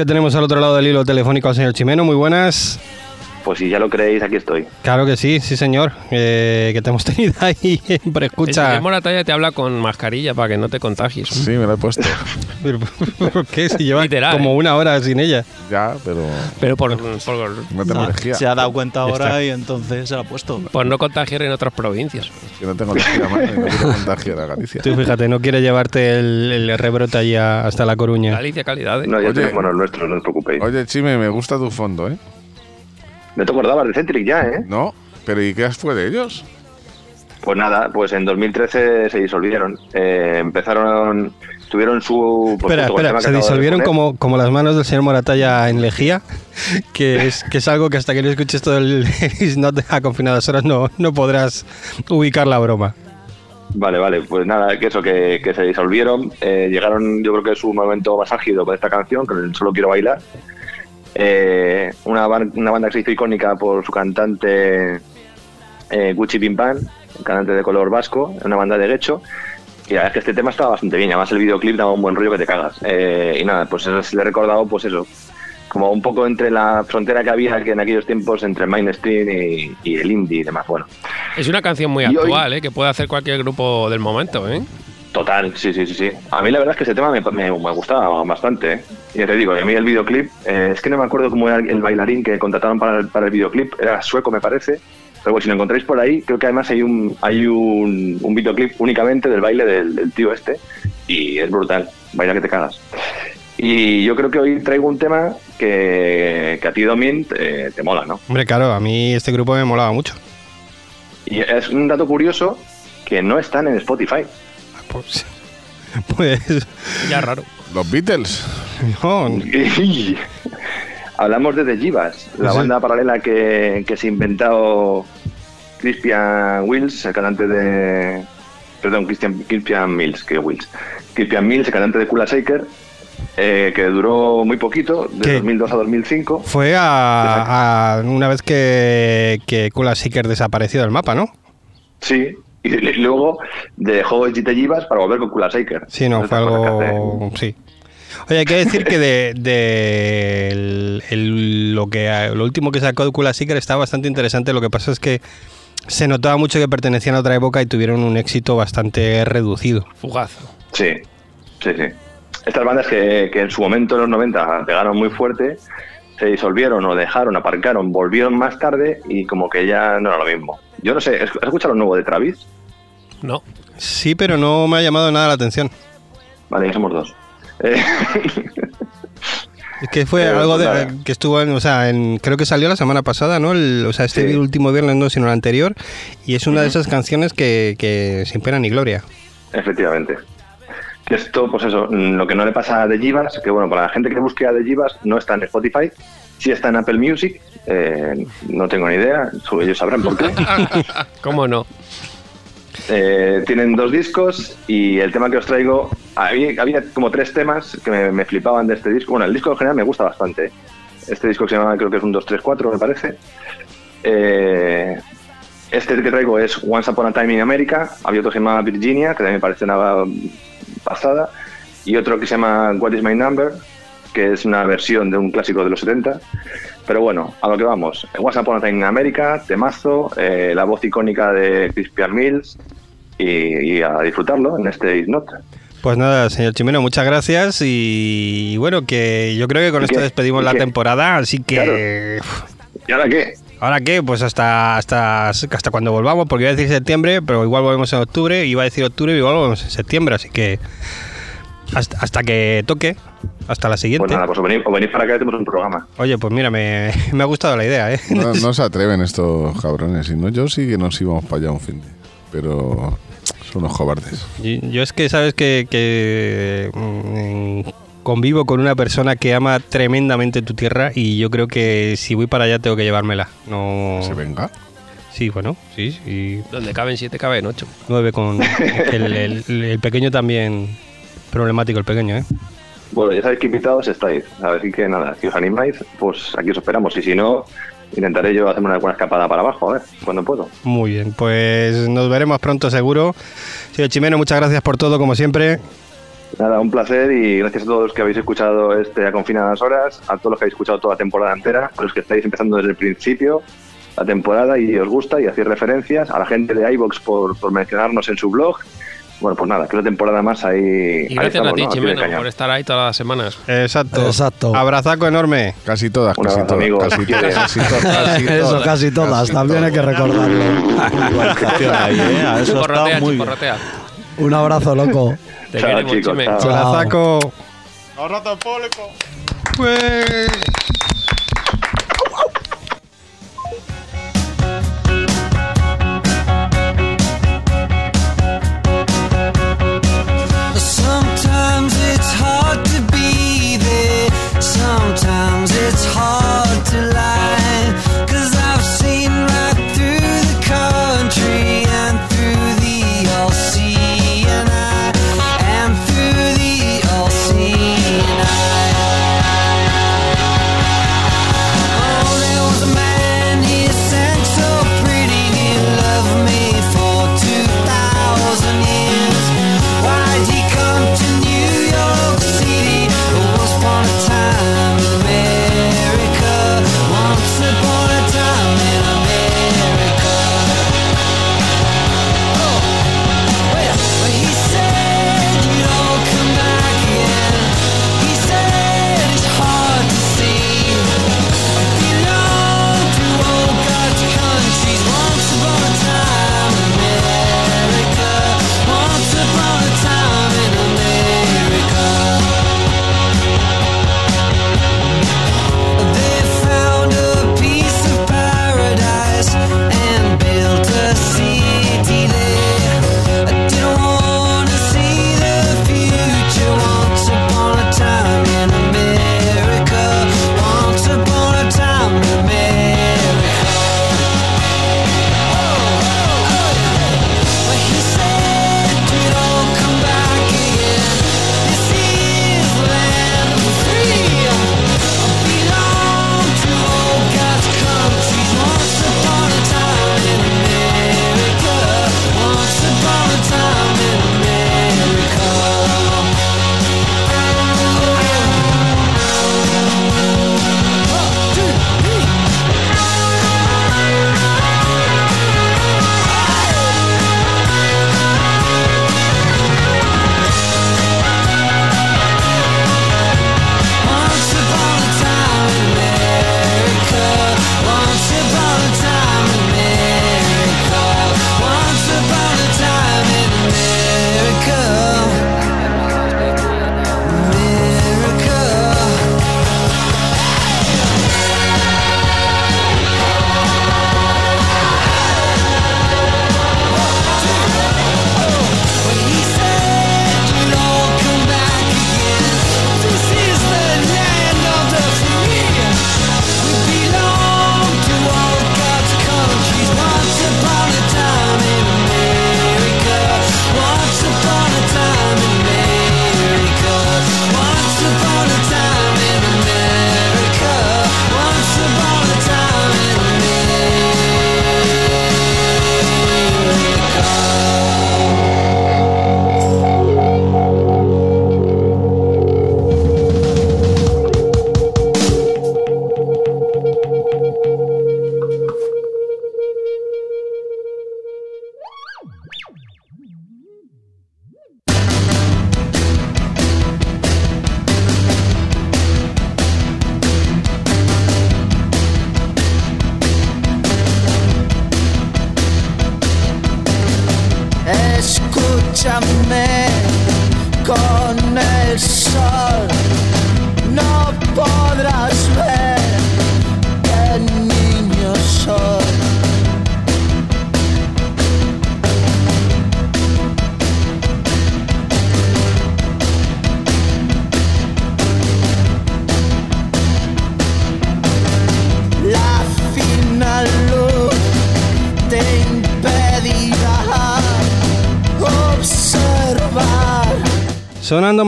Tenemos al otro lado del hilo telefónico al señor Chimeno. Muy buenas. Pues si ya lo creéis, aquí estoy. Claro que sí, sí señor. Eh, que te hemos tenido ahí [LAUGHS] en El escucha. señor Moratalla te habla con mascarilla para que no te contagies. Sí, me la he puesto. Pero, [LAUGHS] ¿Por qué? Si lleva Literal, como ¿eh? una hora sin ella. Ya, pero Pero por, por, no tengo energía. se ha dado cuenta ahora está. y entonces se la ha puesto. por no contagiar en otras provincias. Que no tengo energía, y no quiero contagiar a Galicia. Tú fíjate, no quiere llevarte el, el rebrote allá hasta La Coruña. Galicia calidad. ¿eh? No, ya Oye. tenemos los nuestros, no os preocupéis. Oye, Chime, me gusta tu fondo, ¿eh? Me te acordabas de Centric ya, ¿eh? No, pero ¿y qué fue de ellos? Pues nada, pues en 2013 se disolvieron. Eh, empezaron, tuvieron su... pues, espera, el espera, que se disolvieron como, como las manos del señor Moratalla en Lejía, [LAUGHS] que es, que es algo que hasta que no escuches todo el [LAUGHS] Is Not a confinadas horas no, no podrás ubicar la broma. Vale, vale, pues nada, que eso, que, que se disolvieron. eh, llegaron, yo creo que es su momento más álgido con esta canción, con el Solo Quiero Bailar. Eh, una, una banda que se hizo icónica por su cantante eh, Gucci Pim Pam, cantante de color vasco, una banda de Guecho. Y la verdad es que este tema estaba bastante bien, además el videoclip daba un buen rollo que te cagas. Eh, y nada, pues eso le he recordado, pues eso, como un poco entre la frontera que había que en aquellos tiempos entre el mainstream y, y el indie y demás. Bueno, Es una canción muy Y hoy- actual, ¿eh? que puede hacer cualquier grupo del momento. ¿eh? Total, sí, sí, sí, sí. A mí la verdad es que ese tema me, me, me gustaba bastante. ¿eh? Y ya te digo, a mí el videoclip, eh, es que no me acuerdo cómo era el bailarín que contrataron para el, para el videoclip, era sueco me parece. Pero bueno, si lo encontráis por ahí, creo que además hay un hay un, un videoclip únicamente del baile del, del tío este y es brutal, baila que te cagas. Y yo creo que hoy traigo un tema que, que a ti, Domin, te, te mola, ¿no? Hombre, claro, a mí este grupo me molaba mucho. Y es un dato curioso que no están en Spotify. Pues, pues Ya raro. Los Beatles. Hablamos de The Jivas, la Sí. banda paralela que, que se ha inventado Christian Wills, el cantante de. Perdón, Christian, Christian Mills, que Wills. Christian Mills, el cantante de Kula Shaker, eh, que duró muy poquito, de ¿Qué? 2002 a 2005. fue a, a una vez que, que Kula Seeker desapareció del mapa, ¿no? Sí, y luego dejó The Jivas para volver con Kula Shaker. Sí, no, fue algo. Sí. Oye, hay que decir que de, de el- el- lo que lo último que sacó Kula Seeker está bastante interesante. Lo que pasa es que se notaba mucho que pertenecían a otra época y tuvieron un éxito bastante reducido. Fugaz. Sí, sí, sí. Estas bandas que, que en su momento en los 90 pegaron muy fuerte, se disolvieron o dejaron, aparcaron, volvieron más tarde y como que ya no era lo mismo. Yo no sé, ¿has escuchado lo nuevo de Travis? No. Sí, pero no me ha llamado nada la atención. Vale, ya somos dos. Eh, [LAUGHS] Es que fue Eh, algo de, nada. que estuvo en, o sea, en, creo que salió la semana pasada, ¿no? El- o sea, este Sí. último viernes no, sino el anterior. Y es una de esas canciones que, que sin pena ni gloria. efectivamente. Que esto, pues eso, mm, lo que no le pasa a The Jivas, que bueno, para la gente que busque a The Jivas, no está en Spotify, sí está en Apple Music, eh, no tengo ni idea, ellos sabrán por qué. [LAUGHS] ¿Cómo no? Eh, tienen dos discos y el tema que os traigo, había, como tres temas que me, flipaban de este disco. Bueno, el disco en general me gusta bastante. Este disco se llama, creo que es un 2, 3, 4, me parece. Eh, este que traigo es Once Upon a Time in America. Había otro que se llama Virginia, que también me parece una pasada. Y otro que se llama What is My Number, que es una versión de un clásico de los 70. Pero bueno, a lo que vamos. Once Upon a Time in America, temazo, eh, la voz icónica de Crispian Mills y, y a disfrutarlo en este Is Not. Pues nada, señor Chimeno, muchas gracias. Y, bueno, que yo creo que con ¿Y esto qué? despedimos ¿Y la qué? temporada. Así que. Claro. ¿Y ahora qué? ¿Ahora qué? Pues hasta, hasta, hasta cuando volvamos, porque iba a decir septiembre, pero igual volvemos en octubre. Iba a decir octubre, igual volvemos en septiembre. Así que. Hasta, hasta que toque, hasta la siguiente. Pues nada, pues o venís, o venís para acá y hacemos un programa. Oye, pues mira, me, [LAUGHS] me ha gustado la idea, ¿eh? No, [LAUGHS] no se atreven estos cabrones. Si no, yo sí que nos íbamos para allá un fin de. Pero son unos cobardes. Y- Yo es que sabes que, que, mm, convivo con una persona que ama tremendamente tu tierra y yo creo que si voy para allá tengo que llevármela. No. ¿Se venga? Sí, bueno, sí, sí. Donde caben siete, caben ocho. Nueve con [LAUGHS] el, el- el pequeño también problemático el pequeño, ¿eh? Bueno, ya sabéis que invitados estáis. Así que nada, si os animáis, pues aquí os esperamos. Y si no, intentaré yo hacerme una buena escapada para abajo, a ver, cuando puedo. Muy bien, pues nos veremos pronto seguro. Señor Chimeno, muchas gracias por todo, como siempre. Nada, un placer y gracias a todos los que habéis escuchado este A Confinadas Horas, a todos los que habéis escuchado toda la temporada entera, a los que estáis empezando desde el principio la temporada y os gusta y hacéis referencias, a la gente de iVox por, por mencionarnos en su blog. Bueno, pues nada, que una temporada más ahí. Y ahí gracias estamos, a ti, ¿no? Chimeno, por estar ahí todas las semanas. Exacto. Exacto. Abrazaco enorme. Casi todas, Un casi abrazo, todas. amigo. Casi todas, casi todas. [LAUGHS] casi Eso, todas, casi todas. casi También hay que recordarlo. [LAUGHS] ¿eh? A eso Chiporrotea, está muy bien. Un abrazo, loco. Te Chao, queremos, chicos, Chime. chao. Abrazaco. En público. Pues-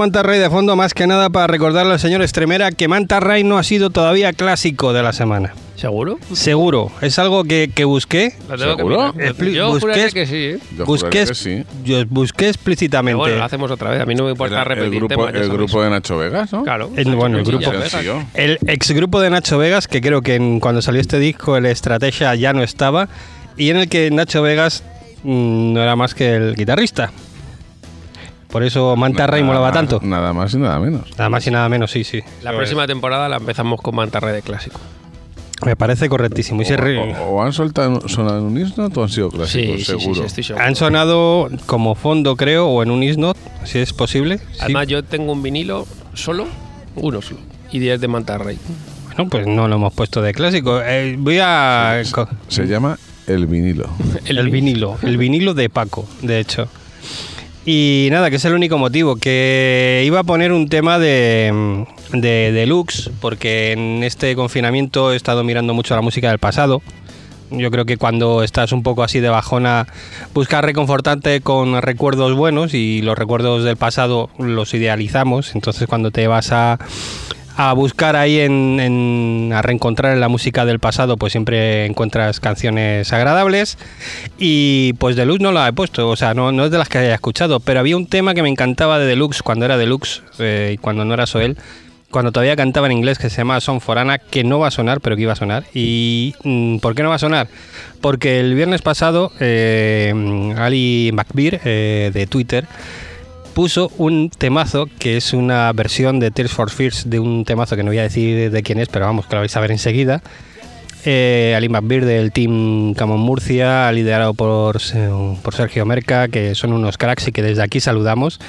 Manta Ray de fondo, más que nada para recordarle al señor Estremera que Manta Ray no ha sido todavía clásico de la semana. ¿Seguro? Seguro. Es algo que, que busqué. Lo tengo que ¿Seguro? mirar. Expli- Yo busqué- que sí, ¿eh? Yo busqué, que sí. yo busqué Pero explícitamente. bueno, lo hacemos otra vez. A mí no me importa Era repetir el grupo, temas, el grupo de Nacho Vegas, ¿no? Claro. El- bueno, el grupo-. El ex grupo de Nacho Vegas, que creo que en- cuando salió este disco el Estrategia ya no estaba, y en el que Nacho Vegas mm, no era más que el guitarrista. Por eso Manta Ray Nada molaba más- tanto. Nada más y nada menos. Nada más y nada menos, sí, sí. La próxima temporada la empezamos con Mantarre de clásico. Me parece correctísimo. Y se O, re- o- o han soltado sonado en un Isnot o han sido Sí, clásicos, sí, sí, seguro. sí, estoy seguro. Han sonado como fondo, creo, o en un isnot, si es posible. Sí. Además, yo tengo un vinilo solo, uno solo, y 10 de Mantarrey. Bueno, pues no lo hemos puesto de clásico. Eh, voy a... Se llama El Vinilo. [LAUGHS] El, vinilo, el vinilo de Paco, de hecho. Y nada, que es el único motivo, que iba a poner un tema de, de deluxe, porque en este confinamiento he estado mirando mucho la música del pasado. Yo creo que cuando estás un poco así de bajona, buscar reconfortante con recuerdos buenos y los recuerdos del pasado los idealizamos. Entonces cuando te vas a, a buscar ahí en, a reencontrar en la música del pasado, pues siempre encuentras canciones agradables. Y pues Deluxe no la he puesto, o sea, no, no es de las que haya escuchado, pero había un tema que me encantaba de Deluxe cuando era Deluxe eh, y cuando no era Soel. Cuando todavía cantaba en inglés, que se llama Son Forana, que no va a sonar, pero que iba a sonar. ¿Y mm, por qué no va a sonar? Porque el viernes pasado, eh, Ali McBeer, eh, de Twitter, puso un temazo que es una versión de Tears for Fears de un temazo que no voy a decir de quién es, pero vamos, que lo vais a ver enseguida. Eh, del Team Camon Murcia, liderado por, por Sergio Merca, que son unos cracks y que desde aquí saludamos.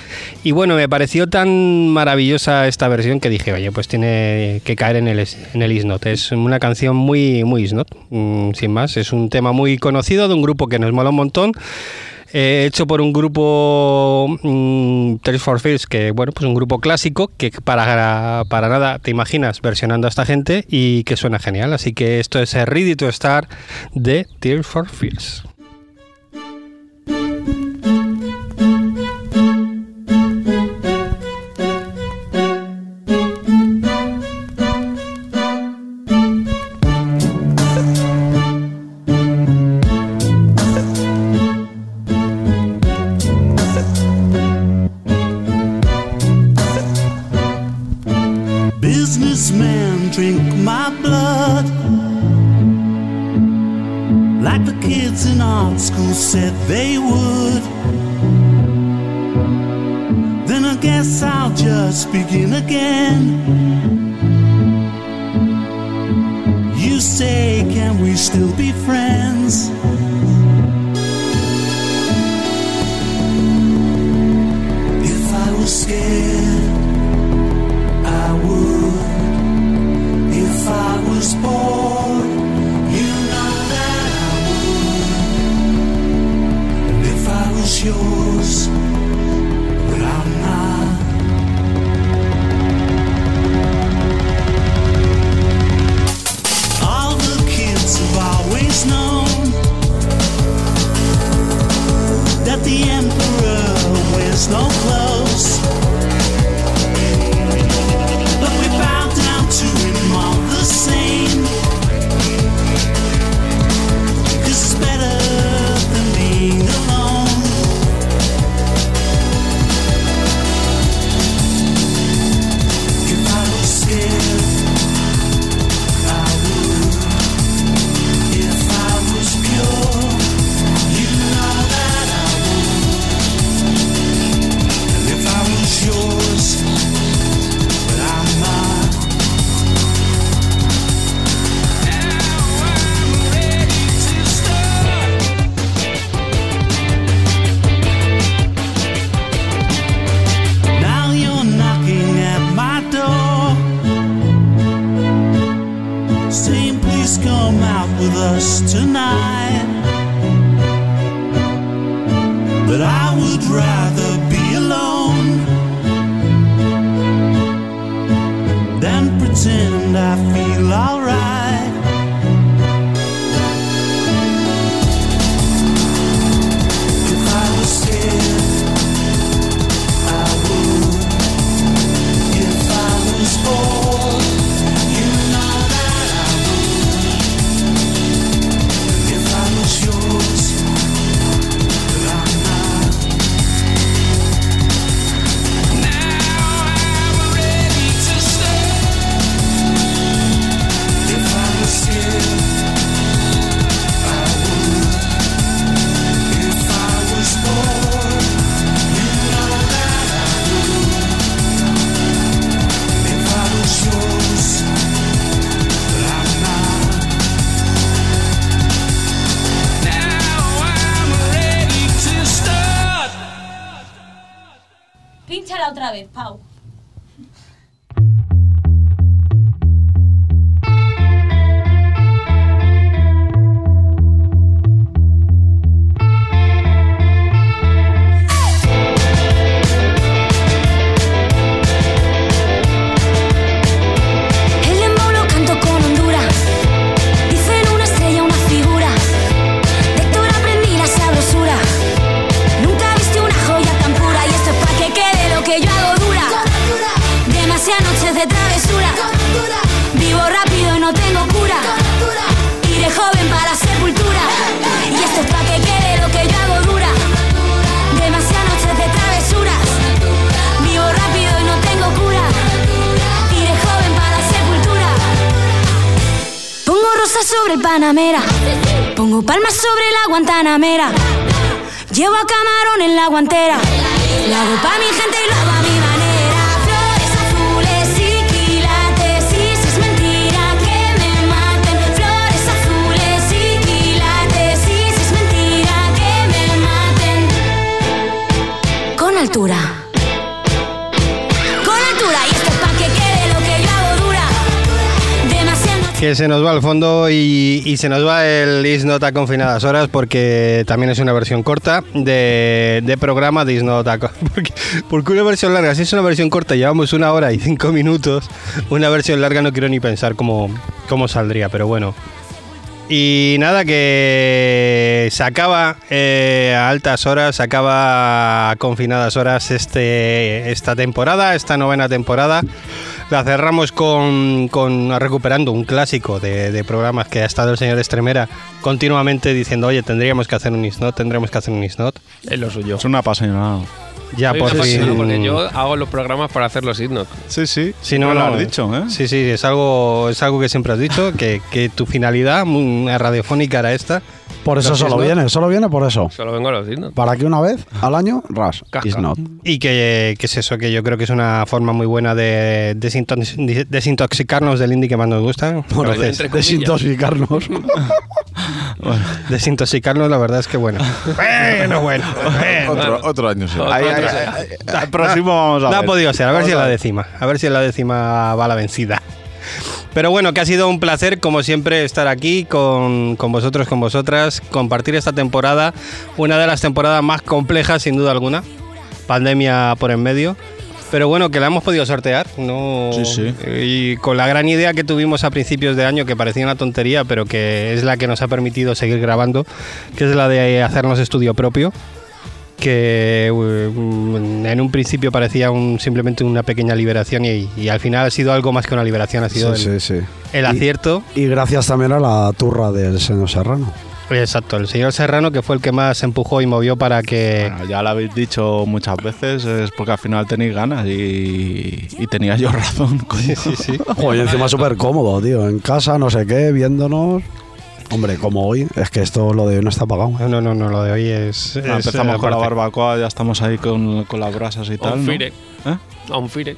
Y bueno, me pareció tan maravillosa esta versión que dije, oye, pues tiene que caer en el, en el Isnot. Es una canción muy, muy Isnot, mm, sin más. Es un tema muy conocido de un grupo que nos mola un montón. Eh, hecho por un grupo mm, Tears for Fears, que bueno, pues un grupo clásico que para, para nada te imaginas versionando a esta gente y que suena genial. Así que esto es Ready to Start de Tears for Fears. In art school said they would. Then I guess I'll just begin again. You say, can we still be friends? If I was scared, Que se nos va al fondo y, se nos va el Is Not a confinadas horas porque también es una versión corta de, programa de Is Not a co- [LAUGHS] porque, porque una versión larga, si es una versión corta llevamos una hora y cinco minutos, una versión larga no quiero ni pensar cómo, cómo saldría, pero bueno. Y nada, que se acaba eh, a altas horas, se acaba a confinadas horas este, esta temporada, esta novena temporada. La cerramos con, con- recuperando un clásico de, de programas que ha estado el señor Estremera continuamente diciendo, oye, tendríamos que hacer un isnot, tendríamos que hacer un isnot. Es lo suyo. Es un apasionado. Ya Soy por fin. Porque yo hago los programas para hacer los himnos. Sí, sí. Sí, no, lo no, has dicho, ¿eh? Sí, sí, es algo, es algo que siempre has dicho, [LAUGHS] que, que tu finalidad radiofónica era esta. Por eso solo viene, solo viene por eso. Solo vengo a los himnos. Para que una vez al año, ras, is not. Y que, que es eso, que yo creo que es una forma muy buena de desintox- desintoxicarnos del indie que más nos gusta. Bueno, A veces. de- desintoxicarnos. Desintoxicarnos, la verdad es que bueno. bueno, bueno. [LAUGHS] bueno. Otro, otro año será. Ahí, ahí, ahí, ahí. Al próximo vamos a No ver. ha podido ser, a ver Vamos si en a la décima. A ver si en la décima va la vencida. Pero bueno, que ha sido un placer, como siempre, estar aquí con, con vosotros, con vosotras, compartir esta temporada, una de las temporadas más complejas, sin duda alguna. Pandemia por en medio. Pero bueno, que la hemos podido sortear, ¿no? Sí, sí. Y con la gran idea que tuvimos a principios de año, que parecía una tontería, pero que es la que nos ha permitido seguir grabando, que es la de hacernos estudio propio que mm, en un principio parecía un, simplemente una pequeña liberación y, y al final ha sido algo más que una liberación, ha sido Sí, el, sí, sí. el Y- acierto. Y gracias también a la turra del señor Serrano. Exacto, el señor Serrano que fue el que más empujó y movió para que... Bueno, ya lo habéis dicho muchas veces, es porque al final tenéis ganas y, y tenía yo [LAUGHS] razón. coño. Sí, sí, sí. Joder, y encima súper cómodo, tío. En casa, no sé qué, viéndonos. Hombre, como hoy, es que esto lo de hoy no está pagado. ¿eh? No, no, no, lo de hoy es... Es, empezamos eh, con la barbacoa, ya estamos ahí con, con las brasas y tal. Un ¿no? fire. ¿Eh? Un fire.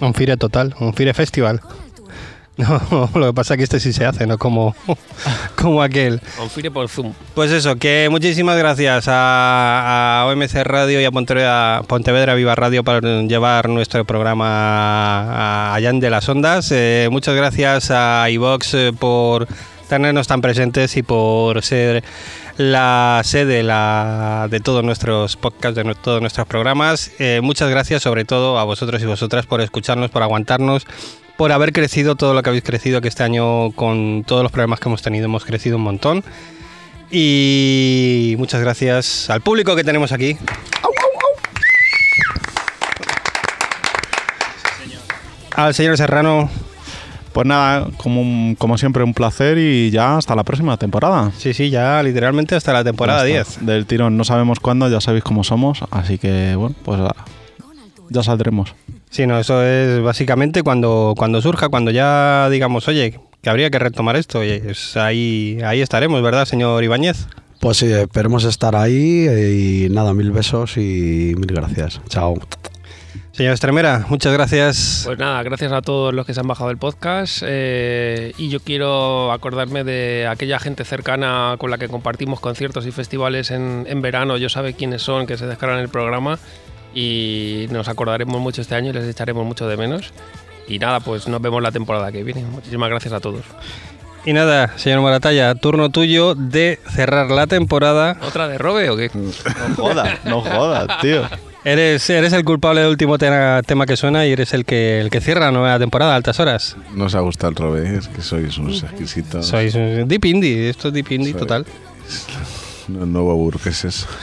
Un Fire total, un Fire Festival. [LAUGHS] No, lo que pasa es que este sí se hace, no como, [LAUGHS] como aquel. Un fire por Zoom. Pues eso, que muchísimas gracias a, a OMC Radio y a Pontevedra, Pontevedra Viva Radio por llevar nuestro programa allá de las ondas. Eh, muchas gracias a iVox eh, por tenernos tan presentes y por ser la sede la, de todos nuestros podcasts, de todos nuestros programas. Eh, muchas gracias sobre todo a vosotros y vosotras por escucharnos, por aguantarnos, por haber crecido todo lo que habéis crecido, que este año con todos los problemas que hemos tenido hemos crecido un montón. Y muchas gracias al público que tenemos aquí. Al señor Serrano. Pues nada, como, como siempre, un placer y ya hasta la próxima temporada. Sí, sí, ya literalmente hasta la temporada Ya está. 10. Del tirón, no sabemos cuándo, ya sabéis cómo somos, así que bueno, pues ya saldremos. Sí, no, eso es básicamente cuando, cuando surja, cuando ya digamos, oye, que habría que retomar esto, y es ahí, ahí estaremos, ¿verdad, señor Ibáñez? Pues sí, esperemos estar ahí eh, y nada, mil besos y mil gracias. Chao. Señor Estremera, muchas gracias. Pues nada, gracias a todos los que se han bajado el podcast. eh, y yo quiero acordarme de aquella gente cercana con la que compartimos conciertos y festivales en, en verano. Yo sabe quiénes son, que se descargan el programa. Y nos acordaremos mucho este año y les echaremos mucho de menos. Y nada, pues nos vemos la temporada que viene. Muchísimas gracias a todos. Y nada, señor Maratalla, turno tuyo de cerrar la temporada. ¿Otra de Robe o qué? No jodas, no jodas, tío. Eres, eres el culpable del último tema, tema que suena y eres el que, el que cierra la nueva temporada a altas horas. No os ha gustado el robe, es que sois unos exquisitos. Sois un deep indie, esto es deep indie Soy- total. [LAUGHS] No, nuevo burgueses. [LAUGHS]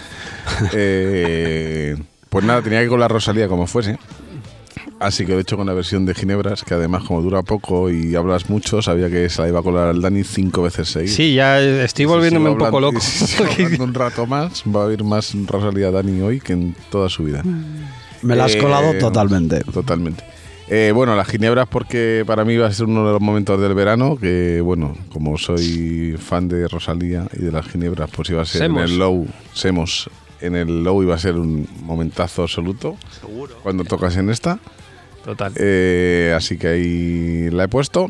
Eh, pues nada, tenía que ir con la Rosalía como fuese. Así que lo he hecho con la versión de Ginebras, que además como dura poco y hablas mucho, sabía que se la iba a colar al Dani cinco veces seguidas. Sí, ya estoy volviéndome un poco loco. Si un rato más, va a haber más Rosalía Dani hoy que en toda su vida. Me la has Eh, colado totalmente. Totalmente. Eh, bueno, las ginebras porque para mí va a ser uno de los momentos del verano, que bueno, como soy fan de Rosalía y de las ginebras, pues iba a ser Semos. en el low, semos, en el low iba a ser un momentazo absoluto. Seguro. Cuando tocas en esta. Total. Eh, así que ahí la he puesto.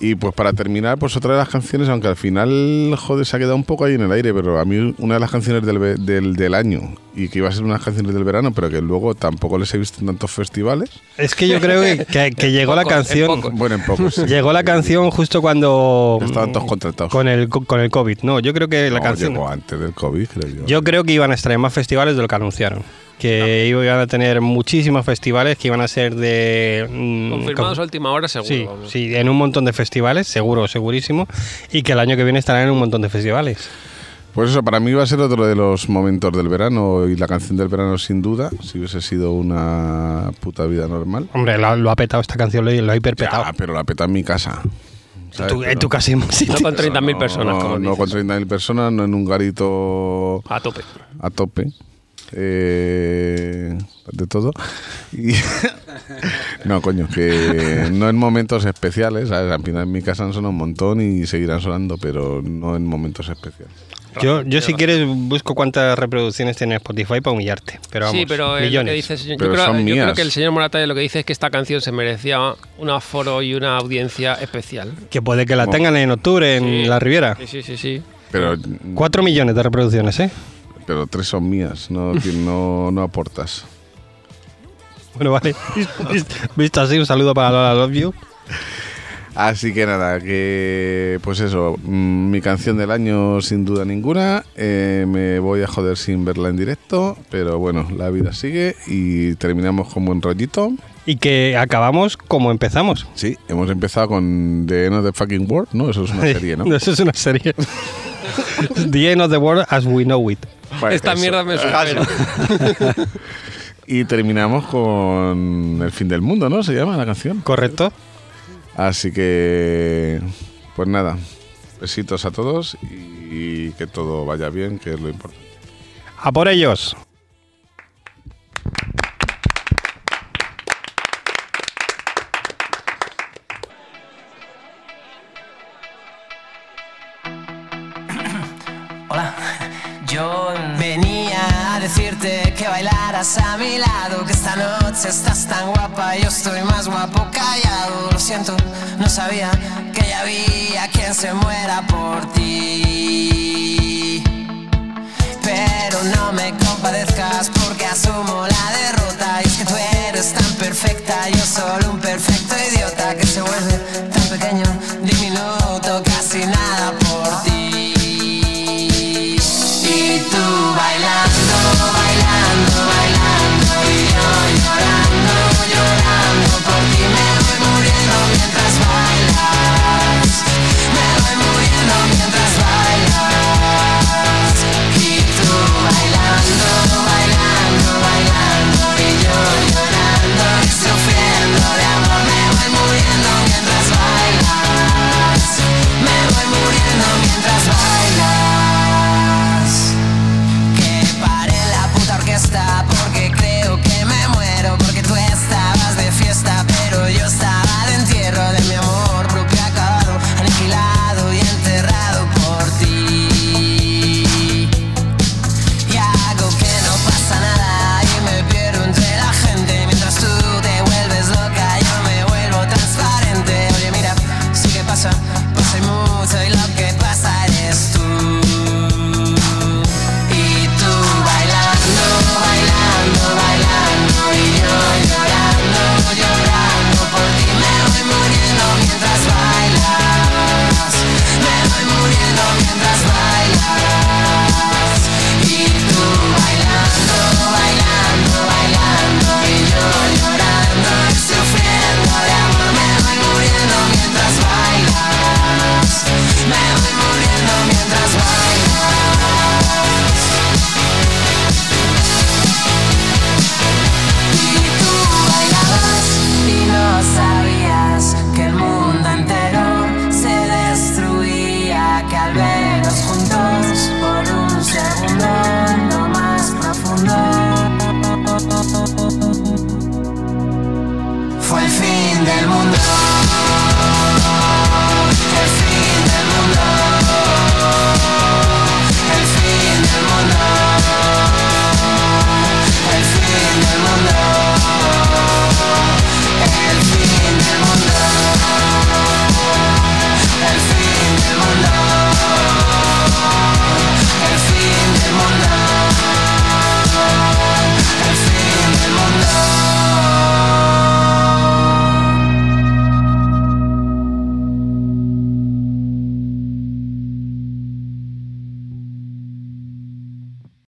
Y pues para terminar, pues otra de las canciones, aunque al final, joder, se ha quedado un poco ahí en el aire, pero a mí una de las canciones del, ve- del, del año y que iba a ser unas canciones del verano, pero que luego tampoco les he visto en tantos festivales. Es que yo [LAUGHS] creo que, que- que llegó la canción. Bueno, en pocos. sí. Llegó la canción justo cuando. Estaban todos contratados. Con el, con el COVID. No, yo creo que la No, canción. llegó antes del COVID, creo yo. Yo creo que iban a estar en más festivales de lo que anunciaron. Que iban a tener muchísimos festivales que iban a ser de. mm, Confirmados con- a última hora, seguro. Sí, vamos. sí, en un montón de festivales, seguro, segurísimo. Y que el año que viene estarán en un montón de festivales. Pues eso, para mí va a ser otro de los momentos del verano y la canción del verano sin duda, si hubiese sido una puta vida normal. Hombre, lo, lo ha petado esta canción, lo, lo ha hiperpetado. Ya, pero la peta en mi casa. ¿sabes? tú- en tu casa un sitio. No con 30.000 personas, No, como no dices. con 30.000 personas, no en un garito A tope. a tope. Eh, de todo. Y [LAUGHS] no, coño, que no en momentos especiales. ¿sabes? Al final en mi casa han sonado un montón y seguirán sonando, pero no en momentos especiales. Yo, yo si quieres busco cuántas reproducciones tiene Spotify para humillarte. Pero vamos, sí, pero lo millones. que dices, yo, Pero creo, son yo creo que el señor Morata lo que dice es que esta canción se merecía un aforo y una audiencia especial. Que puede que la tengan en octubre en Sí. la Riviera. Sí, sí, sí, sí. Pero, Cuatro millones de reproducciones, ¿eh? Pero tres son mías, no, [LAUGHS] no, no aportas. Bueno, vale. [LAUGHS] Visto así, un saludo para Lola Love You. Así que nada, que pues eso, mm, mi canción del año sin duda ninguna. eh, me voy a joder sin verla en directo, pero bueno, la vida sigue y terminamos con buen rollito. Y que acabamos como empezamos. Sí, hemos empezado con The End of the Fucking World, ¿no? Eso es una [LAUGHS] serie, ¿no? Eso es una serie. the End of the World as we know it. Esta eso. mierda me supera. [LAUGHS] Y terminamos con El fin del mundo, ¿no? Se llama la canción. ¿Correcto? Así que, pues nada, besitos a todos y que todo vaya bien, que es lo importante. A por ellos. quedas a mi lado, que esta noche estás tan guapa, yo estoy más guapo callado. Lo siento, no sabía que ya había quien se muera por ti. Pero no me compadezcas porque asumo la derrota. Y es que tú eres tan perfecta, yo solo un perfecto idiota que se vuelve tan pequeño, diminuto, casi nada.